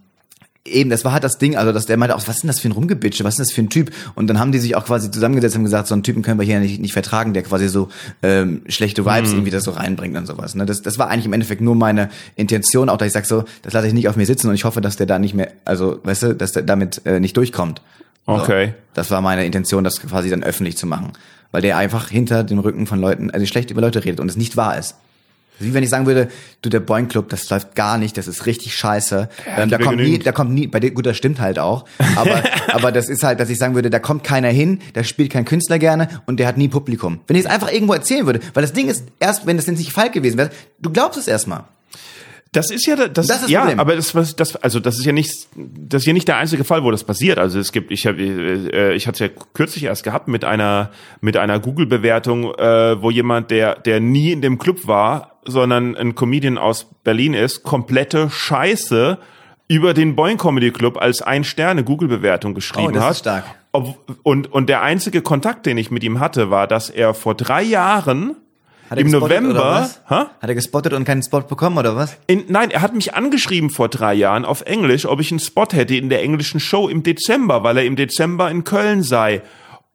Eben, das war halt das Ding, also dass der meinte auch, was ist denn das für ein Rumgebitsche, was ist denn das für ein Typ? Und dann haben die sich auch quasi zusammengesetzt und gesagt, so einen Typen können wir hier nicht, nicht vertragen, der quasi so ähm, schlechte Vibes mhm. irgendwie das so reinbringt und sowas. Ne? Das, das war eigentlich im Endeffekt nur meine Intention, auch dass ich sag so, das lasse ich nicht auf mir sitzen und ich hoffe, dass der da nicht mehr, also weißt du, dass der damit äh, nicht durchkommt. So. Okay. Das war meine Intention, das quasi dann öffentlich zu machen. Weil der einfach hinter dem Rücken von Leuten, also schlecht über Leute redet und es nicht wahr ist. Wie wenn ich sagen würde, du, der Boing Club, das läuft gar nicht, das ist richtig scheiße. Ja, ähm, da kommt nie, da kommt nie, bei dir, gut, das stimmt halt auch. Aber, aber das ist halt, dass ich sagen würde, da kommt keiner hin, da spielt kein Künstler gerne und der hat nie Publikum. Wenn ich es einfach irgendwo erzählen würde, weil das Ding ist, erst wenn das denn nicht Falk gewesen wäre, du glaubst es erstmal. Das ist ja das, das ist ja, Problem. aber das was das also das ist ja nicht das ist ja nicht der einzige Fall, wo das passiert. Also es gibt ich habe äh, ich hatte es ja kürzlich erst gehabt mit einer mit einer Google Bewertung, äh, wo jemand der der nie in dem Club war, sondern ein Comedian aus Berlin ist, komplette Scheiße über den Boing Comedy Club als ein Sterne Google Bewertung geschrieben oh, das hat. Ist stark. Ob, und und der einzige Kontakt, den ich mit ihm hatte, war, dass er vor drei Jahren Im November, ha? Hat er gespottet und keinen Spot bekommen oder was? In, nein, er hat mich angeschrieben vor drei Jahren auf Englisch, ob ich einen Spot hätte in der englischen Show im Dezember, weil er im Dezember in Köln sei.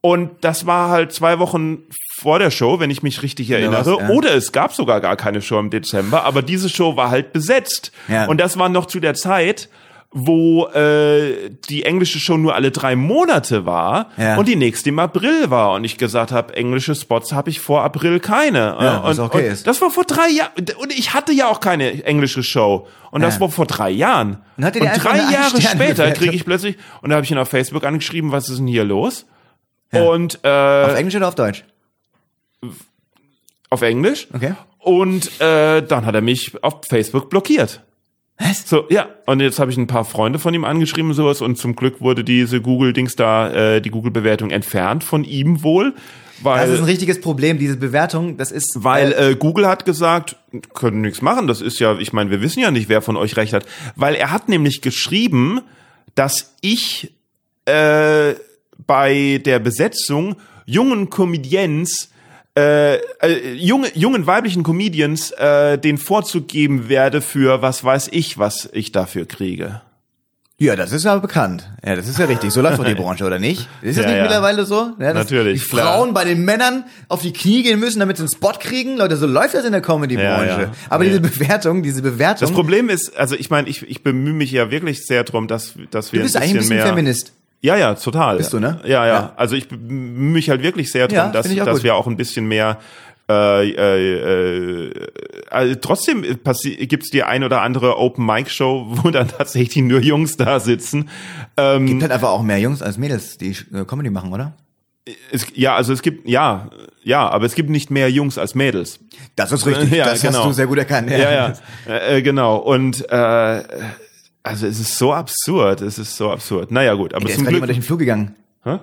Und das war halt zwei Wochen vor der Show, wenn ich mich richtig erinnere. was, ja. Oder es gab sogar gar keine Show im Dezember, aber diese Show war halt besetzt. Ja. Und das war noch zu der Zeit, wo äh, die englische Show nur alle drei Monate war Ja. und die nächste im April war. Und ich gesagt habe, englische Spots habe ich vor April keine. Ja, und, okay und. Das war vor drei Jahren. Und ich hatte ja auch keine englische Show. Und das Ja. war vor drei Jahren. Und einfach drei Jahre später kriege ich plötzlich, und da habe ich ihn auf Facebook angeschrieben, was ist denn hier los? Und äh, Auf auf, Englisch oder auf Deutsch? Englisch. Okay. Und äh, dann hat er mich auf Facebook blockiert. Was? So, ja. Und jetzt habe ich ein paar Freunde von ihm angeschrieben und sowas und zum Glück wurde diese Google-Dings da, äh, die Google-Bewertung entfernt von ihm wohl. Weil, Das ist ein richtiges Problem, diese Bewertung, das ist... Weil äh, äh, Google hat gesagt, können nichts machen. Das ist ja, ich meine, wir wissen ja nicht, wer von euch recht hat. Weil er hat nämlich geschrieben, dass ich äh, bei der Besetzung jungen Comedians äh, äh, junge, jungen weiblichen Comedians äh, den Vorzug geben werde für was weiß ich, was ich dafür kriege. Ja, das ist ja bekannt. Ja, das ist ja richtig. So läuft doch die Branche, oder nicht? Ist das Ja, nicht ja. mittlerweile so? Ja, Natürlich, Die klar. Frauen bei den Männern auf die Knie gehen müssen, damit sie einen Spot kriegen? Leute, so läuft das in der Comedy-Branche. Aber diese Bewertung, diese Bewertung... Das Problem ist, also ich meine, ich, ich bemühe mich ja wirklich sehr drum, dass, dass wir du bist ein eigentlich bisschen ein bisschen mehr Feminist. Ja, ja, total. Bist du, ne? Ja, ja. Ja. Also ich bemühe mich halt wirklich sehr drum, Ja, dass, dass gut. wir auch ein bisschen mehr äh, äh, äh, also trotzdem gibt es die ein oder andere Open Mic Show, wo dann tatsächlich nur Jungs da sitzen. Ähm, Gibt halt einfach auch mehr Jungs als Mädels, die äh, Comedy machen, oder? es, ja, also es gibt ja, ja, aber es gibt nicht mehr Jungs als Mädels. Das ist richtig. Ja, das genau. hast du sehr gut erkannt. Ja, ja, äh, äh, genau. Und äh, also es ist so absurd, es ist so absurd. Naja gut, aber Der ist zum gerade Glück. durch den Flur gegangen. Hä?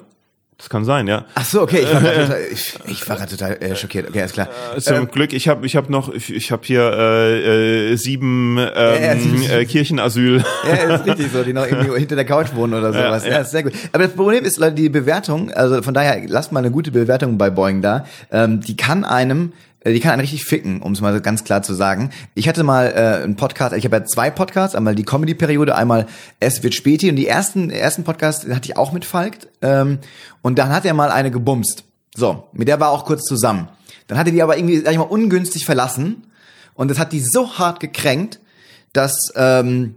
Das kann sein, ja. Ach so, okay. Ich war grad total, ich, ich war total äh, schockiert. Okay, alles klar. Zum Glück, ich habe ich hab noch, ich, ich habe hier äh, äh, sieben ähm, ja. äh, Kirchenasyl. Ja, ist richtig so, die noch irgendwie hinter der Couch wohnen oder sowas. Ja, Ja, ja. ist sehr gut. Aber das Problem ist, Leute, die Bewertung, also von daher, lasst mal eine gute Bewertung bei Boeing da. Ähm, die kann einem äh, die kann einen richtig ficken, um es mal ganz klar zu sagen. Ich hatte mal äh, einen Podcast, ich habe ja zwei Podcasts, einmal die Comedy-Periode, einmal Es wird Späti und die ersten ersten Podcast hatte ich auch mit Falk ähm, und dann hat er mal eine gebumst. So, mit der war auch kurz zusammen. Dann hatte die aber irgendwie, sag ich mal, ungünstig verlassen und das hat die so hart gekränkt, dass ähm,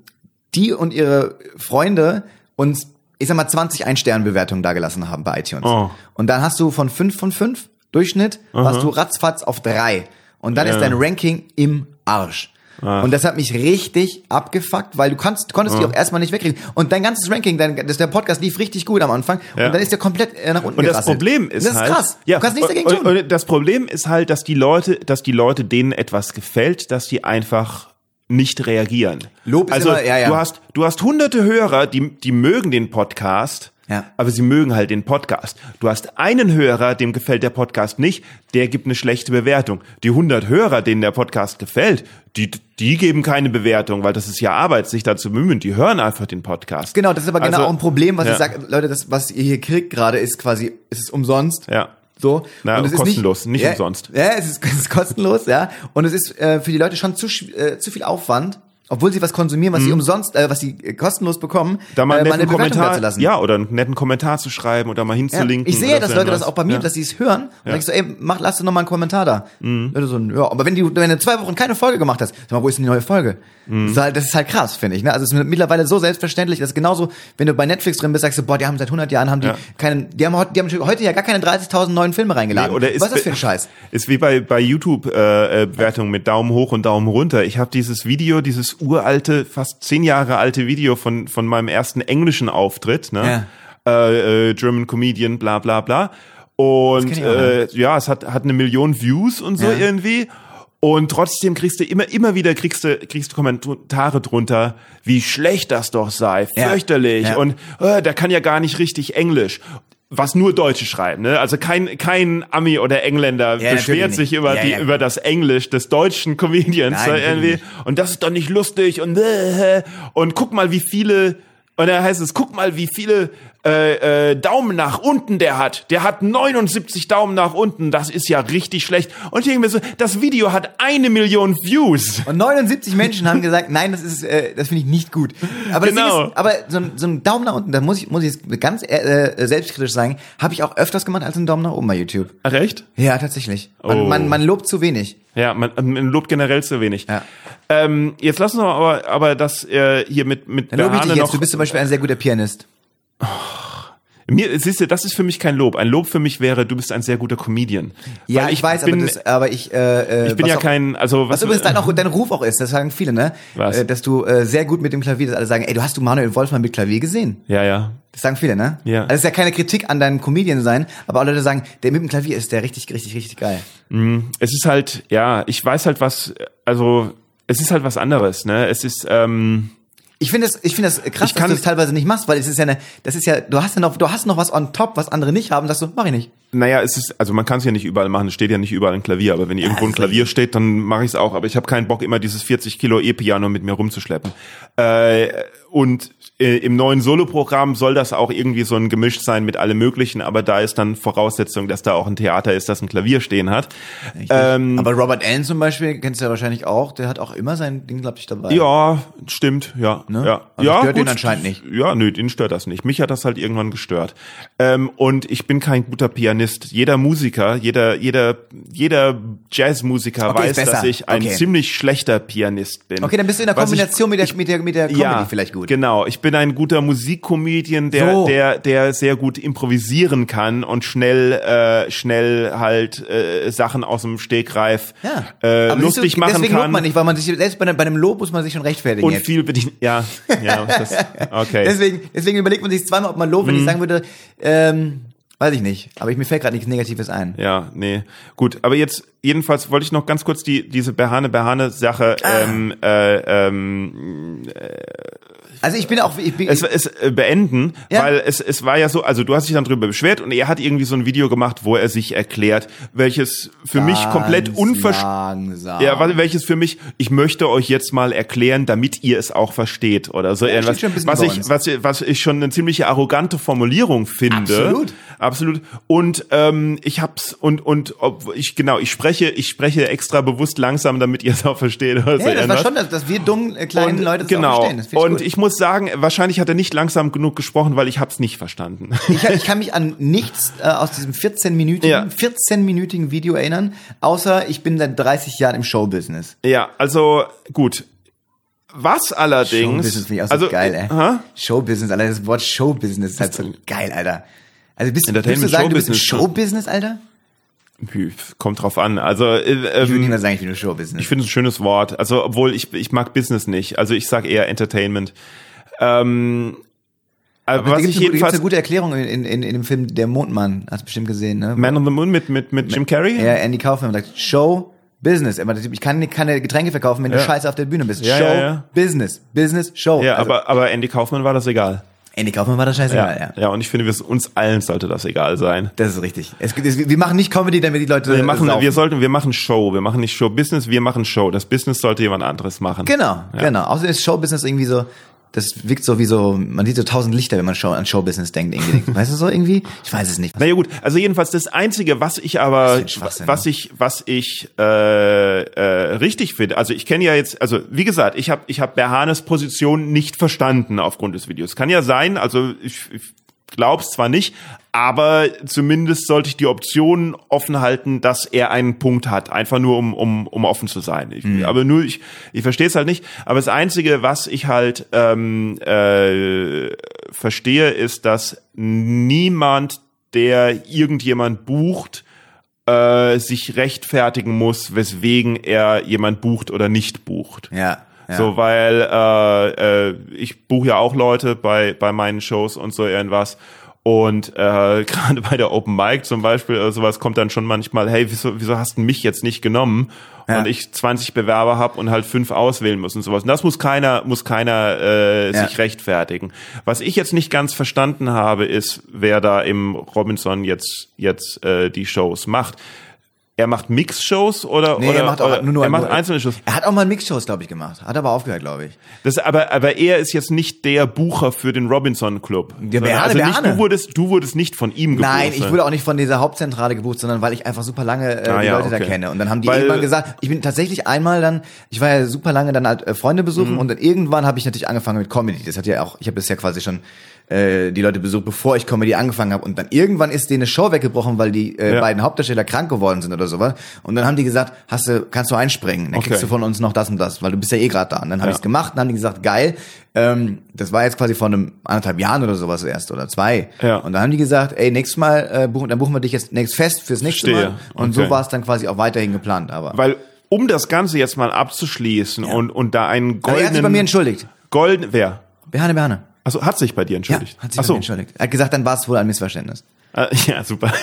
die und ihre Freunde uns, ich sag mal, 20 Ein-Stern-Bewertungen dagelassen haben bei iTunes. Oh. Und dann hast du von 5 von 5 Durchschnitt, warst du ratzfatz auf 3. Und dann ist dein Ranking im Arsch. Und das hat mich richtig abgefuckt, weil du kannst, konntest die auch erstmal nicht wegkriegen. Und dein ganzes Ranking, dein, das, der Podcast lief richtig gut am Anfang. Ja. Und dann ist der komplett äh, nach unten Und das. Problem ist das ist halt, krass. Ja, du kannst nichts dagegen und, tun. Und das Problem ist halt, dass die Leute, dass die Leute denen etwas gefällt, dass die einfach nicht reagieren. Lob ist also immer- ja, ja. du hast du hast hunderte Hörer, die die mögen den Podcast. Ja. Aber sie mögen halt den Podcast. Du hast einen Hörer, dem gefällt der Podcast nicht, der gibt eine schlechte Bewertung. Die 100 Hörer, denen der Podcast gefällt, die, die geben keine Bewertung, weil das ist ja Arbeit, sich da zu bemühen. Die hören einfach den Podcast. Genau, das ist aber genau Also, auch ein Problem, was ja. ich sage, Leute, das, was ihr hier kriegt gerade, ist quasi, es ist umsonst. Ja. So. Na, und es kostenlos, ist nicht ja, umsonst. Ja, es ist, es ist kostenlos, ja. Und es ist äh, für die Leute schon zu, äh, zu viel Aufwand, obwohl sie was konsumieren, was sie umsonst, äh, was sie äh, kostenlos bekommen, Mhm. Da mal äh, einen mal eine netten Bewertung Kommentar, dazulassen. ja, oder einen netten Kommentar zu schreiben oder mal Ja, hinzulinken. ich sehe, oder dass Leute das auch bei mir, Ja. dass sie es hören. Und dann ich so, ey, mach, lass doch noch mal einen Kommentar da. Leute so, ja, aber wenn, die, wenn du zwei Wochen keine Folge gemacht hast, sag mal, wo ist denn die neue Folge? Das, ist halt, das ist halt krass, finde ich. Ne? Also es ist mittlerweile so selbstverständlich, dass genauso, wenn du bei Netflix drin bist, sagst du, boah, die haben seit 100 Jahren haben die Ja. keinen, die haben, heute- die haben heute ja gar keine 30.000 neuen Filme reingeladen. Nee, oder ist Was ist das für ein Scheiß? Ist wie bei, bei YouTube-Bewertungen mit Daumen hoch und Daumen runter. Ich habe dieses Video, dieses uralte, fast zehn Jahre alte Video von, von meinem ersten englischen Auftritt, ne? Äh, äh, German Comedian, bla bla bla. Und äh, ja, es hat, hat eine Million Views und so Ja. irgendwie. Und trotzdem kriegst du immer, immer wieder kriegst du, kriegst du Kommentare drunter, wie schlecht das doch sei, Ja. fürchterlich Ja. und äh, der kann ja gar nicht richtig Englisch. Was nur Deutsche schreiben, ne? Also kein, kein Ami oder Engländer Ja, beschwert sich über Ja, die, ja. über das Englisch des deutschen Comedians Nein, natürlich irgendwie. Und das ist doch nicht lustig und, äh, und guck mal, wie viele, und da heißt es, guck mal, wie viele äh, äh, Daumen nach unten der hat. Der hat 79 Daumen nach unten. Das ist ja richtig schlecht. Und ich denke mir so, das Video hat eine Million Views. Und 79 Menschen haben gesagt, nein, das ist, äh, das finde ich nicht gut. Aber, Genau. Ist, aber so, ein- so ein Daumen nach unten, da muss ich, muss ich jetzt ganz äh, äh, selbstkritisch sagen, habe ich auch öfters gemacht als einen Daumen nach oben bei YouTube. Ach, Recht? Ja, tatsächlich. Man, Oh. man, man lobt zu wenig. Ja, man, man lobt generell zu wenig. Ja. Ähm, jetzt lassen wir aber, aber das äh, hier mit mit ich Behane dich jetzt. noch. Du bist zum Beispiel ein sehr guter Pianist. Mir, siehst du, das ist für mich kein Lob. Ein Lob für mich wäre, du bist ein sehr guter Comedian. Ja, Weil ich, weiß, bin, aber, das, aber ich, äh, äh, ich bin was ja auch, kein, also Was übrigens dein, auch dein Ruf auch ist, das sagen viele, ne? Was? Äh, dass du äh, sehr gut mit dem Klavier, dass alle sagen, ey, du hast du Manuel Wolfmann mit Klavier gesehen? ja, ja. Das sagen viele, ne? Ja. Also es ist ja keine Kritik an deinem Comedian sein, aber alle Leute sagen, der mit dem Klavier ist der richtig, richtig, richtig geil. Es ist halt, ja, ich weiß halt was, also es ist halt was anderes, ne? Es ist, ähm, Ich finde das, ich finde das krass, Ich dass du das teilweise nicht machst, weil es ist ja eine, das ist ja, du hast ja noch, du hast noch was on top, was andere nicht haben, das du, mach ich nicht. naja, es ist, also man kann es ja nicht überall machen, es steht ja nicht überall ein Klavier, aber wenn irgendwo ein Klavier steht, dann mache ich es auch. Aber ich habe keinen Bock, immer dieses 40 Kilo E-Piano mit mir rumzuschleppen. Äh, und äh, im neuen Soloprogramm soll das auch irgendwie so ein Gemisch sein mit allem Möglichen, aber da ist dann Voraussetzung, dass da auch ein Theater ist, das ein Klavier stehen hat. Ähm, aber Robert Allen zum Beispiel, kennst du ja wahrscheinlich auch, der hat auch immer sein Ding, glaube ich, dabei. Ja, stimmt, ja. Ne? ja. Also ja, stört ihn anscheinend nicht. Ja, nö, den stört das nicht. Mich hat das halt irgendwann gestört. Ähm, und ich bin kein guter Pianist. Jeder Musiker, jeder, jeder, jeder Jazzmusiker Okay, weiß, dass ich ein Okay. ziemlich schlechter Pianist bin. Okay, dann bist du in der Was ich- Kombination mit, der, mit der, mit der Comedy vielleicht gut. Genau, ich bin ein guter Musikcomedian, der, So. der, der sehr gut improvisieren kann und schnell, äh, schnell halt äh, Sachen aus dem Stegreif Ja. äh, Aber lustig du, machen deswegen kann. lobt man nicht, weil man sich, selbst bei, einem- bei einem Lob muss man sich schon rechtfertigen und jetzt. viel bedient. Ja, ja, das, okay. Mhm. Deswegen, deswegen überlegt man sich zweimal, ob man lobt, wenn ich sagen würde, ähm, weiß ich nicht. Aber ich, mir fällt gerade nichts Negatives ein. Ja, nee. Gut, aber jetzt jedenfalls wollte ich noch ganz kurz die diese Behane Behane Sache Ah. ähm, äh, ähm, Also ich bin auch, ich bin, es, es äh, beenden, Ja. weil es es war ja so, also du hast dich dann drüber beschwert und er hat irgendwie so ein Video gemacht, wo er sich erklärt, welches für mich komplett Ganz unverständlich ja, welches für mich, ich möchte euch jetzt mal erklären, damit ihr es auch versteht oder so Ja, irgendwas. Was ich, was, was ich schon eine ziemliche arrogante Formulierung finde. Absolut. Absolut. Und ähm, ich hab's und und ob ich genau, ich spreche, ich spreche extra bewusst langsam, damit ihr es auch versteht. Oder so ja, das war schon, dass, dass wir dummen äh, kleinen Und- Leute das genau. auch verstehen. Das ich und gut. ich muss sagen, wahrscheinlich hat er nicht langsam genug gesprochen, weil ich hab's nicht verstanden. Ich, ich kann mich an nichts äh, aus diesem 14-minütigen, Ja. 14-minütigen Video erinnern, außer ich bin seit 30 Jahren im Showbusiness. ja, also gut. Was allerdings, Showbusiness finde ich auch so also geil, ey. Hä? Showbusiness, Alter, das Wort Showbusiness ist halt so geil, Alter. Also bist, willst du Entertainment, sagen, du bist im Showbusiness. Showbusiness, Alter? Kommt drauf an. Also äh, Ich würde ähm, niemals sagen, ich bin im Showbusiness. Ich finde es ein schönes Wort. Also, obwohl ich, ich mag Business nicht. Also ich sag eher Entertainment. Ähm, aber was ich jedenfalls. eine gute Erklärung in, in, in dem Film Der Mondmann, hast du bestimmt gesehen, ne? Man on the Moon mit, mit, mit Jim Carrey? Ja, Andy Kaufman sagt, Show Business. Ich kann keine Getränke verkaufen, wenn du Ja. scheiße auf der Bühne bist. Ja, Show ja, ja. Business. Business, Show. Ja, Also, aber, aber Andy Kaufmann war das egal. Andy Kaufman war das scheißegal, ja. ja, und ich finde, wir, uns allen sollte das egal sein. Das ist richtig. Es, es, wir machen nicht Comedy, damit die Leute Wir machen, saufen. wir sollten, wir machen Show. Wir machen nicht Show Business, wir machen Show. Das Business sollte jemand anderes machen. Genau, genau. Außerdem ist Showbusiness irgendwie so, das wirkt so wie so, man sieht so tausend Lichter, wenn man Show, an Showbusiness denkt. Irgendwie. weißt du so irgendwie? Ich weiß es nicht. Naja gut, also jedenfalls das Einzige, was ich aber, was ne? ich, was ich äh, äh, richtig finde, also ich kenne ja jetzt, also wie gesagt, ich habe ich hab Berhanes Position nicht verstanden aufgrund des Videos. Kann ja sein, also ich, ich glaub's zwar nicht, aber zumindest sollte ich die Option offen halten, dass er einen Punkt hat, einfach nur um um um offen zu sein. Ich, Aber nur ich ich verstehe es halt nicht. Aber das Einzige, was ich halt ähm, äh, verstehe, ist, dass niemand, der irgendjemand bucht, äh, sich rechtfertigen muss, weswegen er jemand bucht oder nicht bucht. Ja. Ja. So, weil äh, äh, ich buche ja auch Leute bei, bei meinen Shows und so irgendwas. Und äh, gerade bei der Open Mic zum Beispiel, äh, sowas kommt dann schon manchmal, hey, wieso, wieso hast du mich jetzt nicht genommen? Ja. Und ich 20 Bewerber habe und halt fünf auswählen muss und sowas. Und das muss keiner, muss keiner äh, Ja. sich rechtfertigen. Was ich jetzt nicht ganz verstanden habe, ist, wer da im Robinson jetzt, jetzt äh, die Shows macht Er macht Mix-Shows oder, Nee, oder, er macht auch oder nur, nur er macht nur- einzelne Shows. Er hat auch mal Mixshows, glaube ich, gemacht. Hat aber aufgehört, glaube ich. Das, aber, aber er ist jetzt nicht der Bucher für den Robinson Club. Sondern- Berne, also nicht, Berne. du wurdest, du wurdest nicht von ihm gebucht. Nein, ich wurde auch nicht von dieser Hauptzentrale gebucht, sondern weil ich einfach super lange äh, Ah, die ja, Leute da okay. kenne. Und dann haben die Weil- irgendwann gesagt, ich bin tatsächlich einmal dann, ich war ja super lange dann halt äh, Freunde besuchen Mhm. und dann irgendwann habe ich natürlich angefangen mit Comedy. Das hat ja auch, ich habe das ja quasi schon äh, die Leute besucht, bevor ich Comedy angefangen habe. Und dann irgendwann ist denen eine Show weggebrochen, weil die äh, Ja. beiden Hauptdarsteller krank geworden sind oder sowas. Und dann haben die gesagt, hast du, kannst du einspringen? Dann Okay. kriegst du von uns noch das und das, weil du bist ja eh gerade da. Und dann habe Ja. ich's gemacht und haben die gesagt, geil. Ähm, das war jetzt quasi vor einem anderthalb Jahren oder sowas erst oder zwei. Ja. Und dann haben die gesagt, ey, nächstes Mal äh, buchen, dann buchen wir dich jetzt nächst fest fürs nächste Verstehe. Mal. Und Okay. so war es dann quasi auch weiterhin geplant. Aber Weil, um das Ganze jetzt mal abzuschließen und, und da einen Aber er hat sich bei mir goldenen, entschuldigt. golden, wer? Behane, Behane. Also hat sich bei dir Ja, entschuldigt? hat sich Ach bei so. mir entschuldigt. Er hat gesagt, dann war es wohl ein Missverständnis. Äh, Ja, super.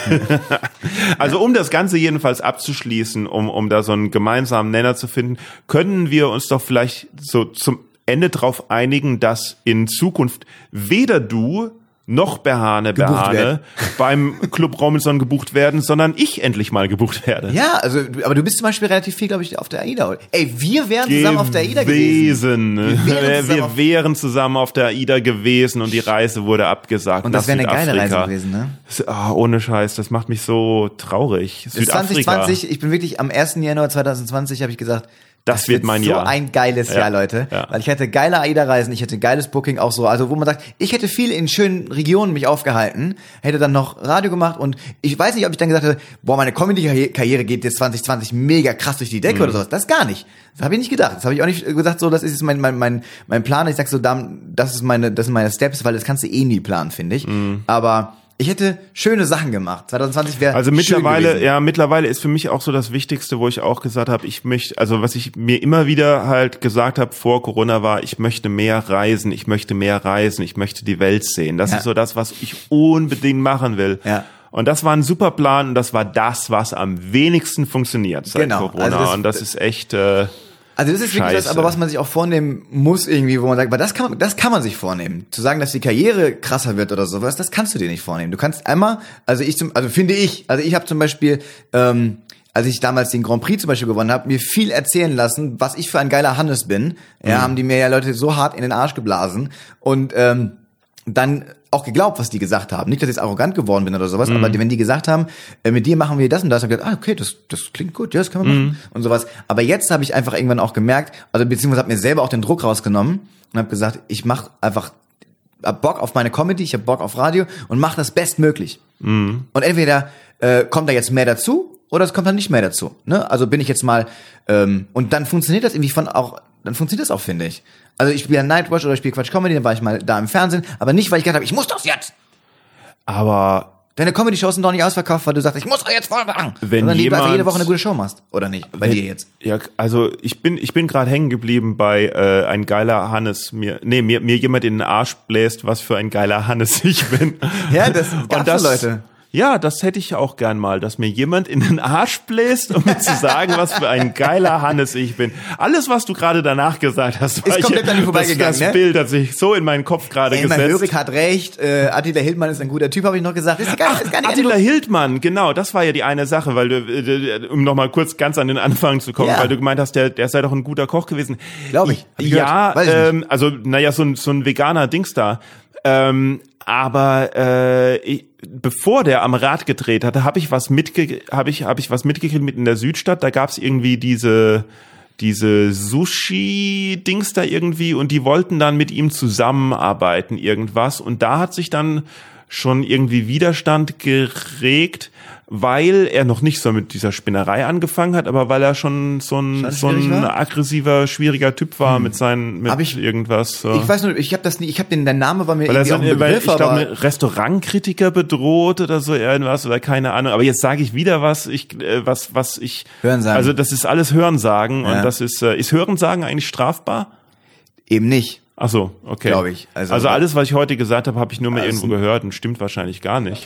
Also um das Ganze jedenfalls abzuschließen, um, um da so einen gemeinsamen Nenner zu finden, können wir uns doch vielleicht so zum Ende drauf einigen, dass in Zukunft weder du noch Behane Behane beim Club Robinson gebucht werden, sondern ich endlich mal gebucht werde. Ja, also, aber du bist zum Beispiel relativ viel, glaube ich, auf der AIDA. Ey, wir wären zusammen auf der AIDA gewesen. gewesen. Wir wären zusammen Wir auf- wären zusammen auf der AIDA gewesen und die Reise wurde abgesagt. Und das wäre eine geile Reise gewesen, ne? Ah, ohne Scheiß, das macht mich so traurig. Südafrika. 2020, ich bin wirklich am 1. Januar 2020 habe ich gesagt, Das wird mein so Jahr. ein geiles Ja, Jahr, Leute. ja. Weil ich hatte geile AIDA-Reisen, ich hatte geiles Booking auch so. Also wo man sagt, ich hätte viel in schönen Regionen mich aufgehalten, hätte dann noch Radio gemacht und ich weiß nicht, ob ich dann gesagt hätte, boah, meine Comedy-Karriere geht jetzt 2020 mega krass durch die Decke Mhm. oder sowas. Das gar nicht. Das habe ich nicht gedacht. Das habe ich auch nicht gesagt, so, das ist jetzt mein, mein, mein, mein Plan. Ich sag so, das ist meine, das sind meine Steps, weil das kannst du eh nie planen, finde ich. Aber ich hätte schöne Sachen gemacht. 2020 wäre Also mittlerweile, ja, mittlerweile ist für mich auch so das Wichtigste, wo ich auch gesagt habe, ich möchte, also was ich mir immer wieder halt gesagt habe vor Corona war, ich möchte mehr reisen, ich möchte mehr reisen, ich möchte die Welt sehen. Das Ja. ist so das, was ich unbedingt machen will. Ja. Und das war ein super Plan und das war das, was am wenigsten funktioniert seit Genau. Corona. Also das- und das ist echt, äh, Also das ist wirklich das, aber was man sich auch vornehmen muss irgendwie, wo man sagt, weil das kann man, das kann man sich vornehmen. Zu sagen, dass die Karriere krasser wird oder sowas, das kannst du dir nicht vornehmen. Du kannst einmal, also ich zum, also finde ich, also ich habe zum Beispiel, ähm, als ich damals den Grand Prix zum Beispiel gewonnen habe, mir viel erzählen lassen, was ich für ein geiler Hannes bin. Ja, Mhm. haben die mir ja Leute so hart in den Arsch geblasen und ähm, dann auch geglaubt, was die gesagt haben. Nicht, dass ich jetzt arrogant geworden bin oder sowas, Mhm. aber wenn die gesagt haben, äh, mit dir machen wir das und das, hab ich gedacht, ah, okay, das, das klingt gut, ja, das können wir Mhm. machen und sowas. Aber jetzt habe ich einfach irgendwann auch gemerkt, also beziehungsweise habe mir selber auch den Druck rausgenommen und habe gesagt, ich mache einfach hab Bock auf meine Comedy, ich habe Bock auf Radio und mache das bestmöglich. Mhm. Und entweder äh, kommt da jetzt mehr dazu oder es kommt dann nicht mehr dazu. Ne? Also bin ich jetzt mal ähm, und dann funktioniert das irgendwie von auch, dann funktioniert das auch, finde ich. Also ich spiele ja Nightwatch oder ich spiele Quatsch Comedy, dann war ich mal da im Fernsehen, aber nicht, weil ich gedacht habe, ich muss das jetzt. aber Deine Comedy-Shows sind doch nicht ausverkauft, weil du sagst, ich muss doch jetzt voll machen. Wenn Sondern einfach jemand- jede Woche eine gute Show machst. Oder nicht? Bei dir jetzt. Ja, also ich bin ich bin gerade hängen geblieben bei äh, ein geiler Hannes mir nee mir mir jemand in den Arsch bläst, was für ein geiler Hannes ich bin. Ja, das gab's Und das Leute. Ja, das hätte ich auch gern mal, dass mir jemand in den Arsch bläst, um mir zu sagen, was für ein geiler Hannes ich bin. Alles, was du gerade danach gesagt hast, war Ist komplett an dir vorbeigegangen, das, das ne? Bild hat sich so in meinen Kopf gerade Ey, mein gesetzt. Hörig hat recht, äh, Attila Hildmann ist ein guter Typ, habe ich noch gesagt. Ist gar, ist gar nicht Attila Hildmann, genau, das war ja die eine Sache, weil du, äh, um nochmal kurz ganz an den Anfang zu kommen, Ja. weil du gemeint hast, der, der sei doch ein guter Koch gewesen. Glaub ich. Ich ja, ich ähm, also naja, so ein, so ein veganer Dings da. Ähm, aber äh, ich, bevor der am Rad gedreht hatte, habe ich was mitge habe ich habe ich was mitgekriegt mit in der Südstadt. Da gab's irgendwie diese diese Sushi Dings da irgendwie und die wollten dann mit ihm zusammenarbeiten irgendwas und da hat sich dann schon irgendwie Widerstand geregt, weil er noch nicht so mit dieser Spinnerei angefangen hat, aber weil er schon so ein, so ein war? aggressiver, schwieriger Typ war mit seinen, mit ich- irgendwas. So. Ich weiß nur, ich habe das nie, ich habe den, der Name war mir weil er irgendwie so, auch ein weil Begriff, ich glaube, Restaurantkritiker bedroht oder so irgendwas oder keine Ahnung. Aber jetzt sage ich wieder was, ich, äh, was, was ich. Hörensagen. Also das ist alles Hörensagen Ja. und das ist, äh, ist Hörensagen eigentlich strafbar? eben nicht. Ach so, okay. Glaub ich. Also- Also, alles, was ich heute gesagt habe, habe ich nur mal irgendwo gehört und stimmt wahrscheinlich gar nicht.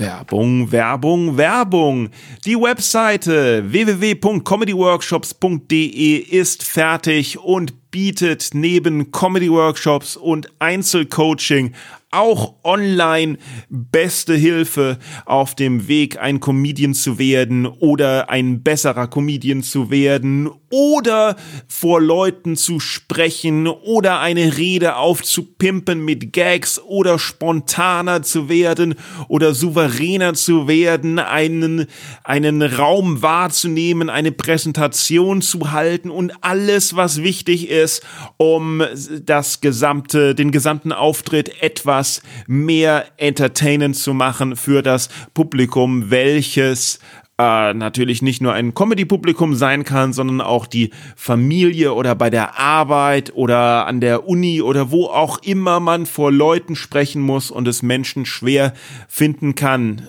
Werbung, Werbung, Werbung. Die Webseite www.comedyworkshops.de ist fertig und bietet neben Comedy Workshops und Einzelcoaching auch online beste Hilfe auf dem Weg, ein Comedian zu werden oder ein besserer Comedian zu werden oder vor Leuten zu sprechen oder eine Rede aufzupimpen mit Gags oder spontaner zu werden oder souveräner zu werden, einen, einen Raum wahrzunehmen, eine Präsentation zu halten und alles, was wichtig ist, um das gesamte, den gesamten Auftritt etwas mehr entertainend zu machen für das Publikum, welches äh, natürlich nicht nur ein Comedy-Publikum sein kann, sondern auch die Familie oder bei der Arbeit oder an der Uni oder wo auch immer man vor Leuten sprechen muss und es Menschen schwer finden kann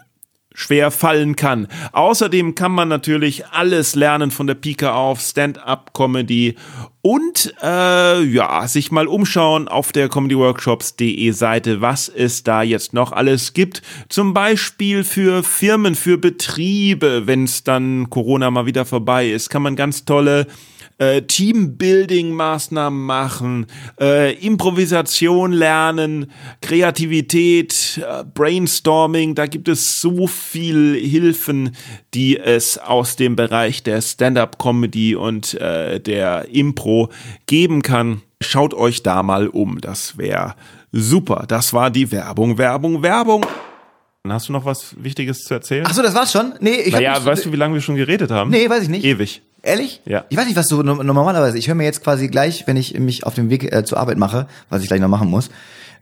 schwer fallen kann. Außerdem kann man natürlich alles lernen von der Pike auf, Stand-up-Comedy und äh, ja, sich mal umschauen auf der comedyworkshops.de Seite, was es da jetzt noch alles gibt. Zum Beispiel für Firmen, für Betriebe, wenn es dann Corona mal wieder vorbei ist, kann man ganz tolle äh, Teambuilding-Maßnahmen machen, äh, Improvisation lernen, Kreativität, äh, Brainstorming. Da gibt es so viel Hilfen, die es aus dem Bereich der Stand-up-Comedy und äh, der Impro geben kann. Schaut euch da mal um. Das wäre super. Das war die Werbung, Werbung, Werbung. Hast du noch was Wichtiges zu erzählen? Ach so, das war's schon? Nee, ich naja, weißt du, wie lange wir schon geredet haben? Nee, weiß ich nicht. Ewig. Ehrlich? Ja. Ich weiß nicht, was du no- normalerweise. Ich höre mir jetzt quasi gleich, wenn ich mich auf dem Weg äh, zur Arbeit mache, was ich gleich noch machen muss,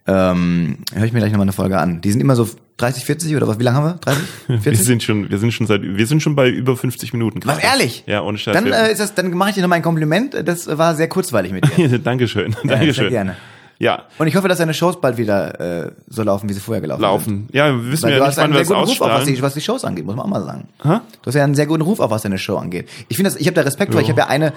ähm, höre ich mir gleich nochmal eine Folge an. Die sind immer so 30, 40 oder was? Wie lange haben wir? 30? 40? Wir sind schon, wir sind schon seit, wir sind schon bei über 50 Minuten. was ehrlich? Ja, ohne Scheiß. Dann äh, ist das, dann mache ich dir nochmal ein Kompliment. Das war sehr kurzweilig mit dir. Dankeschön. sehr Dankeschön. gerne. Ja, Und ich hoffe, dass deine Shows bald wieder äh, so laufen, wie sie vorher gelaufen sind. laufen. Ja, wir wissen Weil ja du nicht, hast einen wann wir sehr guten Ruf, auch, was die, was die Shows angeht, muss man auch mal sagen. Du hast ja einen sehr guten Ruf, auch was deine Show angeht. Ich finde das, ich habe da Respekt vor. Ich habe ja eine,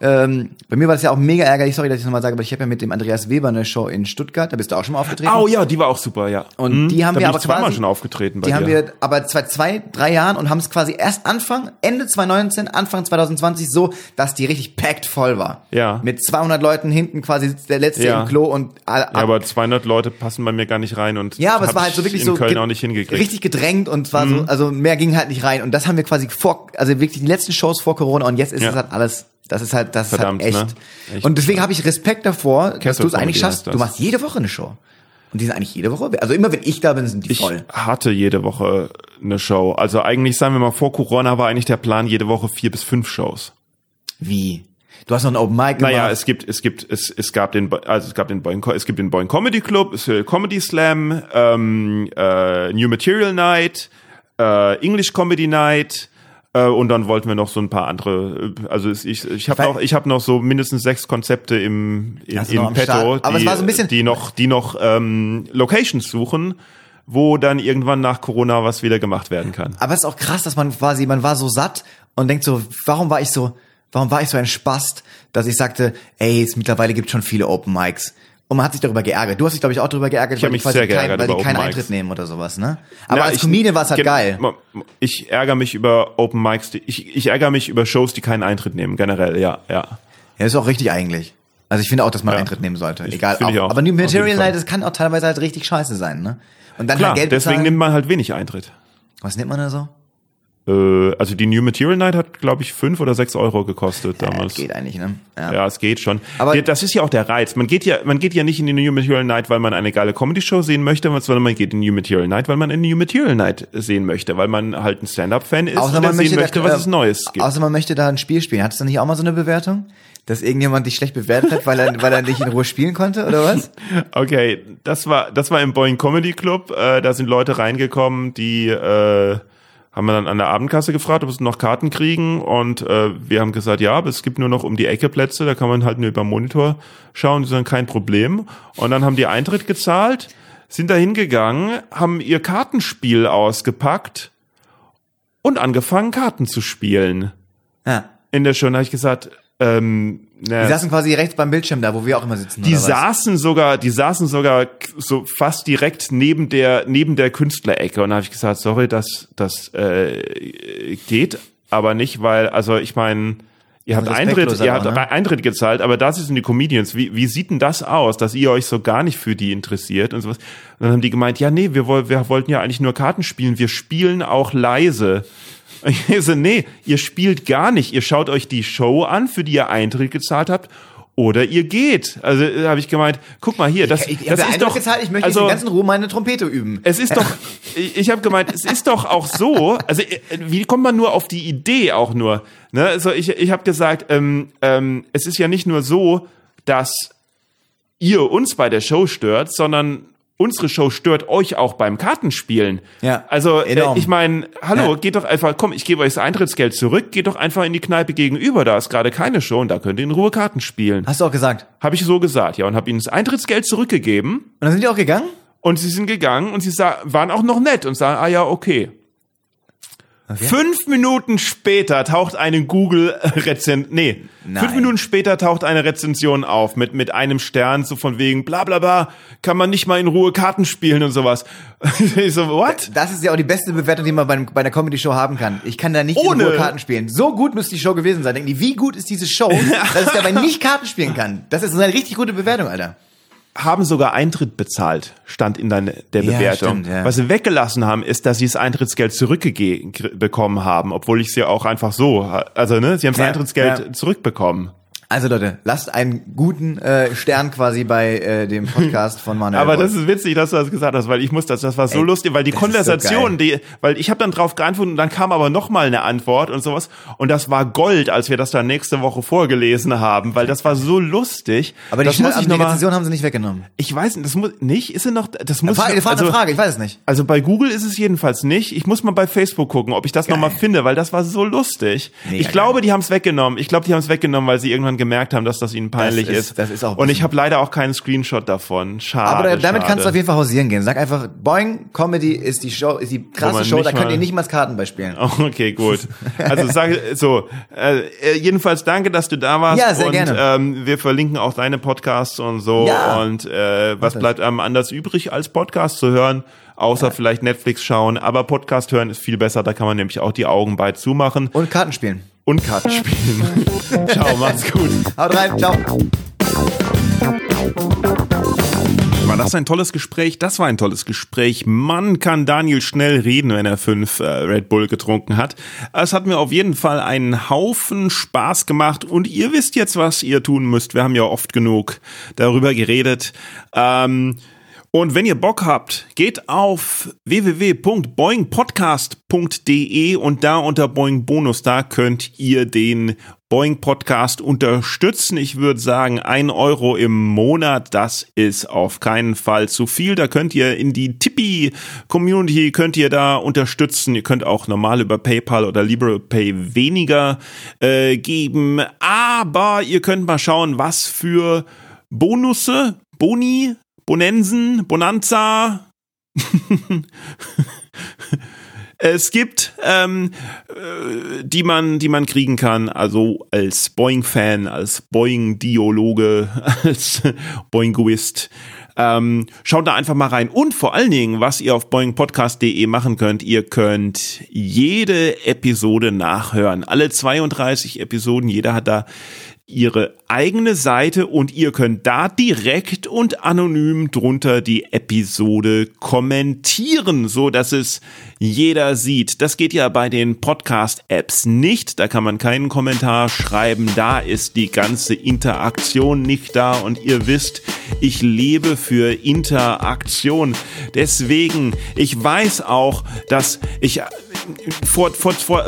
ähm, bei mir war das ja auch mega ärgerlich, sorry, dass ich nochmal sage, aber ich habe ja mit dem Andreas Weber eine Show in Stuttgart, da bist du auch schon mal aufgetreten. Oh ja, die war auch super, ja. Und Mhm. die haben da wir aber zweimal schon aufgetreten bei Die dir. haben wir aber seit zwei, drei Jahren und haben es quasi erst Anfang, Ende 2019, Anfang 2020 so, dass die richtig packed voll war. Ja. Mit 200 Leuten hinten quasi sitzt der letzte Ja. im Klo und all- ja, aber 200 Leute passen bei mir gar nicht rein und ja, aber es war halt so ich wirklich in so Köln auch nicht hingekriegt. Mhm. richtig gedrängt und war so, also mehr ging halt nicht rein und das haben wir quasi vor, also wirklich die letzten Shows vor Corona und jetzt ist Ja. es halt alles, das ist halt, das Verdammt, ist halt echt. ne? Echt. Und deswegen habe ich Respekt davor, dass Castle du es eigentlich schaffst. Du machst jede Woche eine Show. Und die sind eigentlich jede Woche, also immer wenn ich da bin, sind die Ich voll. hatte jede Woche eine Show. Also eigentlich, sagen wir mal, vor Corona war eigentlich der Plan, jede Woche vier bis fünf Shows. Wie? Du hast noch ein Open Mic gemacht. Naja, es gibt, es gibt, es, es gab den, also es gab den Boing, es gibt den Boing Comedy Club, es gibt Comedy Slam, ähm, äh, New Material Night, äh, English Comedy Night, und dann wollten wir noch so ein paar andere, äh, also ich, ich habe noch, ich habe noch so mindestens sechs Konzepte im, in, noch in petto, die, es war so ein bisschen- die noch, die noch ähm, Locations suchen, wo dann irgendwann nach Corona was wieder gemacht werden kann. Aber es ist auch krass, dass man quasi, man war so satt und denkt so, warum war ich so, warum war ich so ein Spast, dass ich sagte, ey, es mittlerweile gibt schon viele Open Mics. Und man hat sich darüber geärgert. Du hast dich, glaube ich, auch darüber geärgert, Ich weil mich sehr kein, geärgert weil die keinen Open Mics. Eintritt nehmen oder sowas, ne? Aber Na, als ich- Comedian war es halt geil. Ich ärgere mich über Open Mics, die, ich, ich ärgere mich über Shows, die keinen Eintritt nehmen, generell, ja, ja. Ja, ist auch richtig eigentlich. Also ich finde auch, dass man Ja. Eintritt nehmen sollte. Ich- Egal. ich auch. Aber New Material. Night, das kann auch teilweise halt richtig scheiße sein, ne? Und dann Klar, halt Geld deswegen bezahlen. nimmt man halt wenig Eintritt. Was nimmt man da so? Äh, also die New Material Night hat, glaube ich, fünf oder sechs Euro gekostet Ja, damals. geht eigentlich, ne? Ja, es geht schon. Aber- das ist ja auch der Reiz. Man geht ja, man geht ja nicht in die New Material Night, weil man eine geile Comedy-Show sehen möchte, sondern man geht in die New Material Night, weil man eine New Material Night sehen möchte, weil man halt ein Stand-Up-Fan ist Außer man sehen möchte, möchte, da, was äh, es Neues gibt. Außer man möchte da ein Spiel spielen. Hattest du nicht auch mal so eine Bewertung? Dass irgendjemand dich schlecht bewertet hat, weil er, weil er nicht in Ruhe spielen konnte, oder was? Okay, das war, das war im Boeing Comedy Club. Äh, da sind Leute reingekommen, die äh, haben wir dann an der Abendkasse gefragt, ob sie noch Karten kriegen. Und äh, wir haben gesagt, ja, aber es gibt nur noch um die Ecke Plätze, da kann man halt nur über den Monitor schauen, die sagen, kein Problem. Und dann haben die Eintritt gezahlt, sind da hingegangen, haben ihr Kartenspiel ausgepackt und angefangen, Karten zu spielen. Ja. In der Show habe ich gesagt, ähm, na, Die saßen quasi rechts beim Bildschirm da, wo wir auch immer sitzen. die oder was? saßen sogar, die saßen sogar so fast direkt neben der neben der Künstlerecke und da habe ich gesagt, sorry, das das äh, geht aber nicht, weil also ich meine Ihr habt Respektlos Eintritt, ihr habt auch, ne? Eintritt gezahlt, aber das sind die Comedians. Wie, wie sieht denn das aus, dass ihr euch so gar nicht für die interessiert und sowas? Und dann haben die gemeint, ja, nee, wir, wir wollten ja eigentlich nur Karten spielen. Wir spielen auch leise. Ich so, nee, ihr spielt gar nicht. Ihr schaut euch die Show an, für die ihr Eintritt gezahlt habt. Oder ihr geht. Also äh, habe ich gemeint, guck mal hier, das, ich, ich das ist doch, gezahlt, ich möchte also, in ganzen Ruhe meine Trompete üben. es ist doch, ich, ich habe gemeint, es ist doch auch so, also äh, wie kommt man nur auf die Idee auch nur? Ne? Also ich, ich habe gesagt, ähm, ähm, es ist ja nicht nur so, dass ihr uns bei der Show stört, sondern unsere Show stört euch auch beim Kartenspielen. Ja, Also äh, ich meine, hallo, Ja. geht doch einfach, komm, ich gebe euch das Eintrittsgeld zurück, geht doch einfach in die Kneipe gegenüber, da ist gerade keine Show und da könnt ihr in Ruhe Karten spielen. Hast du auch gesagt. Habe ich so gesagt, ja, und habe ihnen das Eintrittsgeld zurückgegeben. Und dann sind die auch gegangen? Und sie sind gegangen und sie sah, waren auch noch nett und sagen, ah ja, okay. Fünf Minuten später taucht eine Google-Rezension, nee, Nein. fünf Minuten später taucht eine Rezension auf mit, mit einem Stern, so von wegen, bla bla bla, kann man nicht mal in Ruhe Karten spielen und sowas. ich so, what? Das ist ja auch die beste Bewertung, die man bei, bei einer Comedy-Show haben kann. Ich kann da nicht Ohne- in Ruhe Karten spielen. So gut müsste die Show gewesen sein. Denken die, wie gut ist diese Show, dass ich dabei nicht Karten spielen kann? Das ist eine richtig gute Bewertung, Alter. Haben sogar Eintritt bezahlt, stand in deiner, der Ja, Bewertung. stimmt, ja. Was sie weggelassen haben, ist, dass sie das Eintrittsgeld zurückbekommen haben, obwohl ich sie auch einfach so, also ne, sie haben das Ja, Eintrittsgeld ja. zurückbekommen. Also Leute, lasst einen guten äh, Stern quasi bei äh, dem Podcast von Manuel. Aber Wolf. das ist witzig, dass du das gesagt hast, weil ich muss das, das war so Ey, lustig, weil die das ist so Konversation, die, weil ich habe dann drauf geantwortet und dann kam aber noch mal eine Antwort und sowas und das war Gold, als wir das dann nächste Woche vorgelesen haben, weil das war so lustig. aber die, das muss aber ich die noch mal, haben sie nicht weggenommen. ich weiß nicht, das muss nicht, ist es noch, das muss Frage, ich, Frage, also, Frage, ich weiß es nicht. also bei Google ist es jedenfalls nicht. Ich muss mal bei Facebook gucken, ob ich das noch mal finde, weil das war so lustig. Mega ich glaube, die haben es weggenommen. Ich glaube, die haben es weggenommen, weil sie irgendwann gemerkt haben, dass das ihnen peinlich Das ist- ist. das ist auch Und ich habe leider auch keinen Screenshot davon. Schade. Aber da, damit schade. kannst du auf jeden Fall hausieren gehen. Sag einfach, Boing, Comedy ist die Show, ist die krasse Show, da könnt ihr nicht mal Karten beispielen. Okay, gut. Also sag so. Äh, äh, jedenfalls danke, dass du da warst. Ja, sehr und, gerne. Ähm, wir verlinken auch deine Podcasts und so. Ja. Und äh, was bleibt einem anders übrig, als Podcast zu hören? Außer vielleicht Netflix schauen. Aber Podcast hören ist viel besser. Da kann man nämlich auch die Augen bei zumachen Und Karten spielen. Und Karten spielen. Ciao, macht's gut. Haut rein, ciao. War das ein tolles Gespräch? Das war ein tolles Gespräch. Mann, kann Daniel schnell reden, wenn er fünf äh, Red Bull getrunken hat. Es hat mir auf jeden Fall einen Haufen Spaß gemacht und ihr wisst jetzt, was ihr tun müsst. Wir haben ja oft genug darüber geredet. Ähm, und wenn ihr Bock habt, geht auf www.boingpodcast.de und da unter Boing Bonus, da könnt ihr den Boing Podcast unterstützen. Ich würde sagen, ein Euro im Monat, das ist auf keinen Fall zu viel. Da könnt ihr in die Tippi Community, könnt ihr da unterstützen. Ihr könnt auch normal über PayPal oder LibrePay weniger äh, geben. Aber ihr könnt mal schauen, was für Bonusse, Boni, Bonensen, Bonanza, es gibt, ähm, äh, die man, die man kriegen kann. Also als Boeing-Fan, als Boeing-Diologe, als Boinguist. Ähm, schaut da einfach mal rein. Und vor allen Dingen, was ihr auf boingpodcast.de machen könnt, ihr könnt jede Episode nachhören. Alle 32 Episoden, jeder hat da ihre eigene Seite und ihr könnt da direkt und anonym drunter die Episode kommentieren, so dass es jeder sieht. Das geht ja bei den Podcast Apps nicht, da kann man keinen Kommentar schreiben, da ist die ganze Interaktion nicht da und ihr wisst, ich lebe für Interaktion. Deswegen, ich weiß auch, dass ich vor, vor, vor,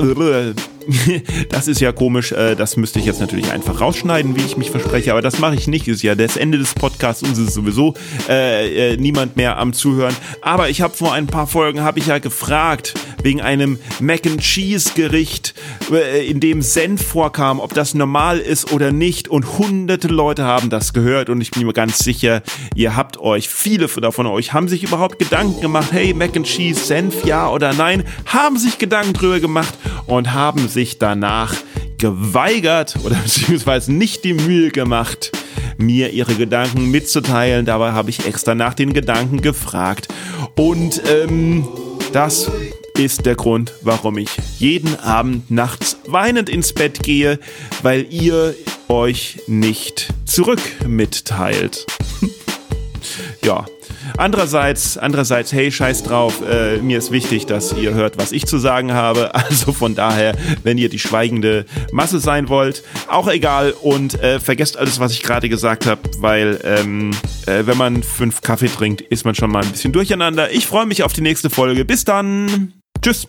das ist ja komisch, äh, das müsste ich jetzt natürlich einfach rausschneiden, wie ich mich verspreche, aber das mache ich nicht, ist ja das Ende des Podcasts und es ist sowieso äh, äh, niemand mehr am Zuhören. Aber ich habe vor ein paar Folgen, habe ich ja gefragt, wegen einem Mac and Cheese Gericht, äh, in dem Senf vorkam, ob das normal ist oder nicht. Und hunderte Leute haben das gehört und ich bin mir ganz sicher, ihr habt euch, viele davon euch haben sich überhaupt Gedanken gemacht, hey, Mac and Cheese, Senf, ja oder nein, haben sich Gedanken drüber gemacht und haben sich danach geweigert oder beziehungsweise nicht die Mühe gemacht, mir ihre Gedanken mitzuteilen. Dabei habe ich extra nach den Gedanken gefragt. Und ähm, das ist der Grund, warum ich jeden Abend nachts weinend ins Bett gehe, weil ihr euch nicht zurück mitteilt. ja. Andererseits, andererseits, hey, scheiß drauf, äh, mir ist wichtig, dass ihr hört, was ich zu sagen habe. Also von daher, wenn ihr die schweigende Masse sein wollt, auch egal und äh, vergesst alles, was ich gerade gesagt habe, weil ähm, äh, wenn man fünf Kaffee trinkt, ist man schon mal ein bisschen durcheinander. Ich freue mich auf die nächste Folge. Bis dann. Tschüss.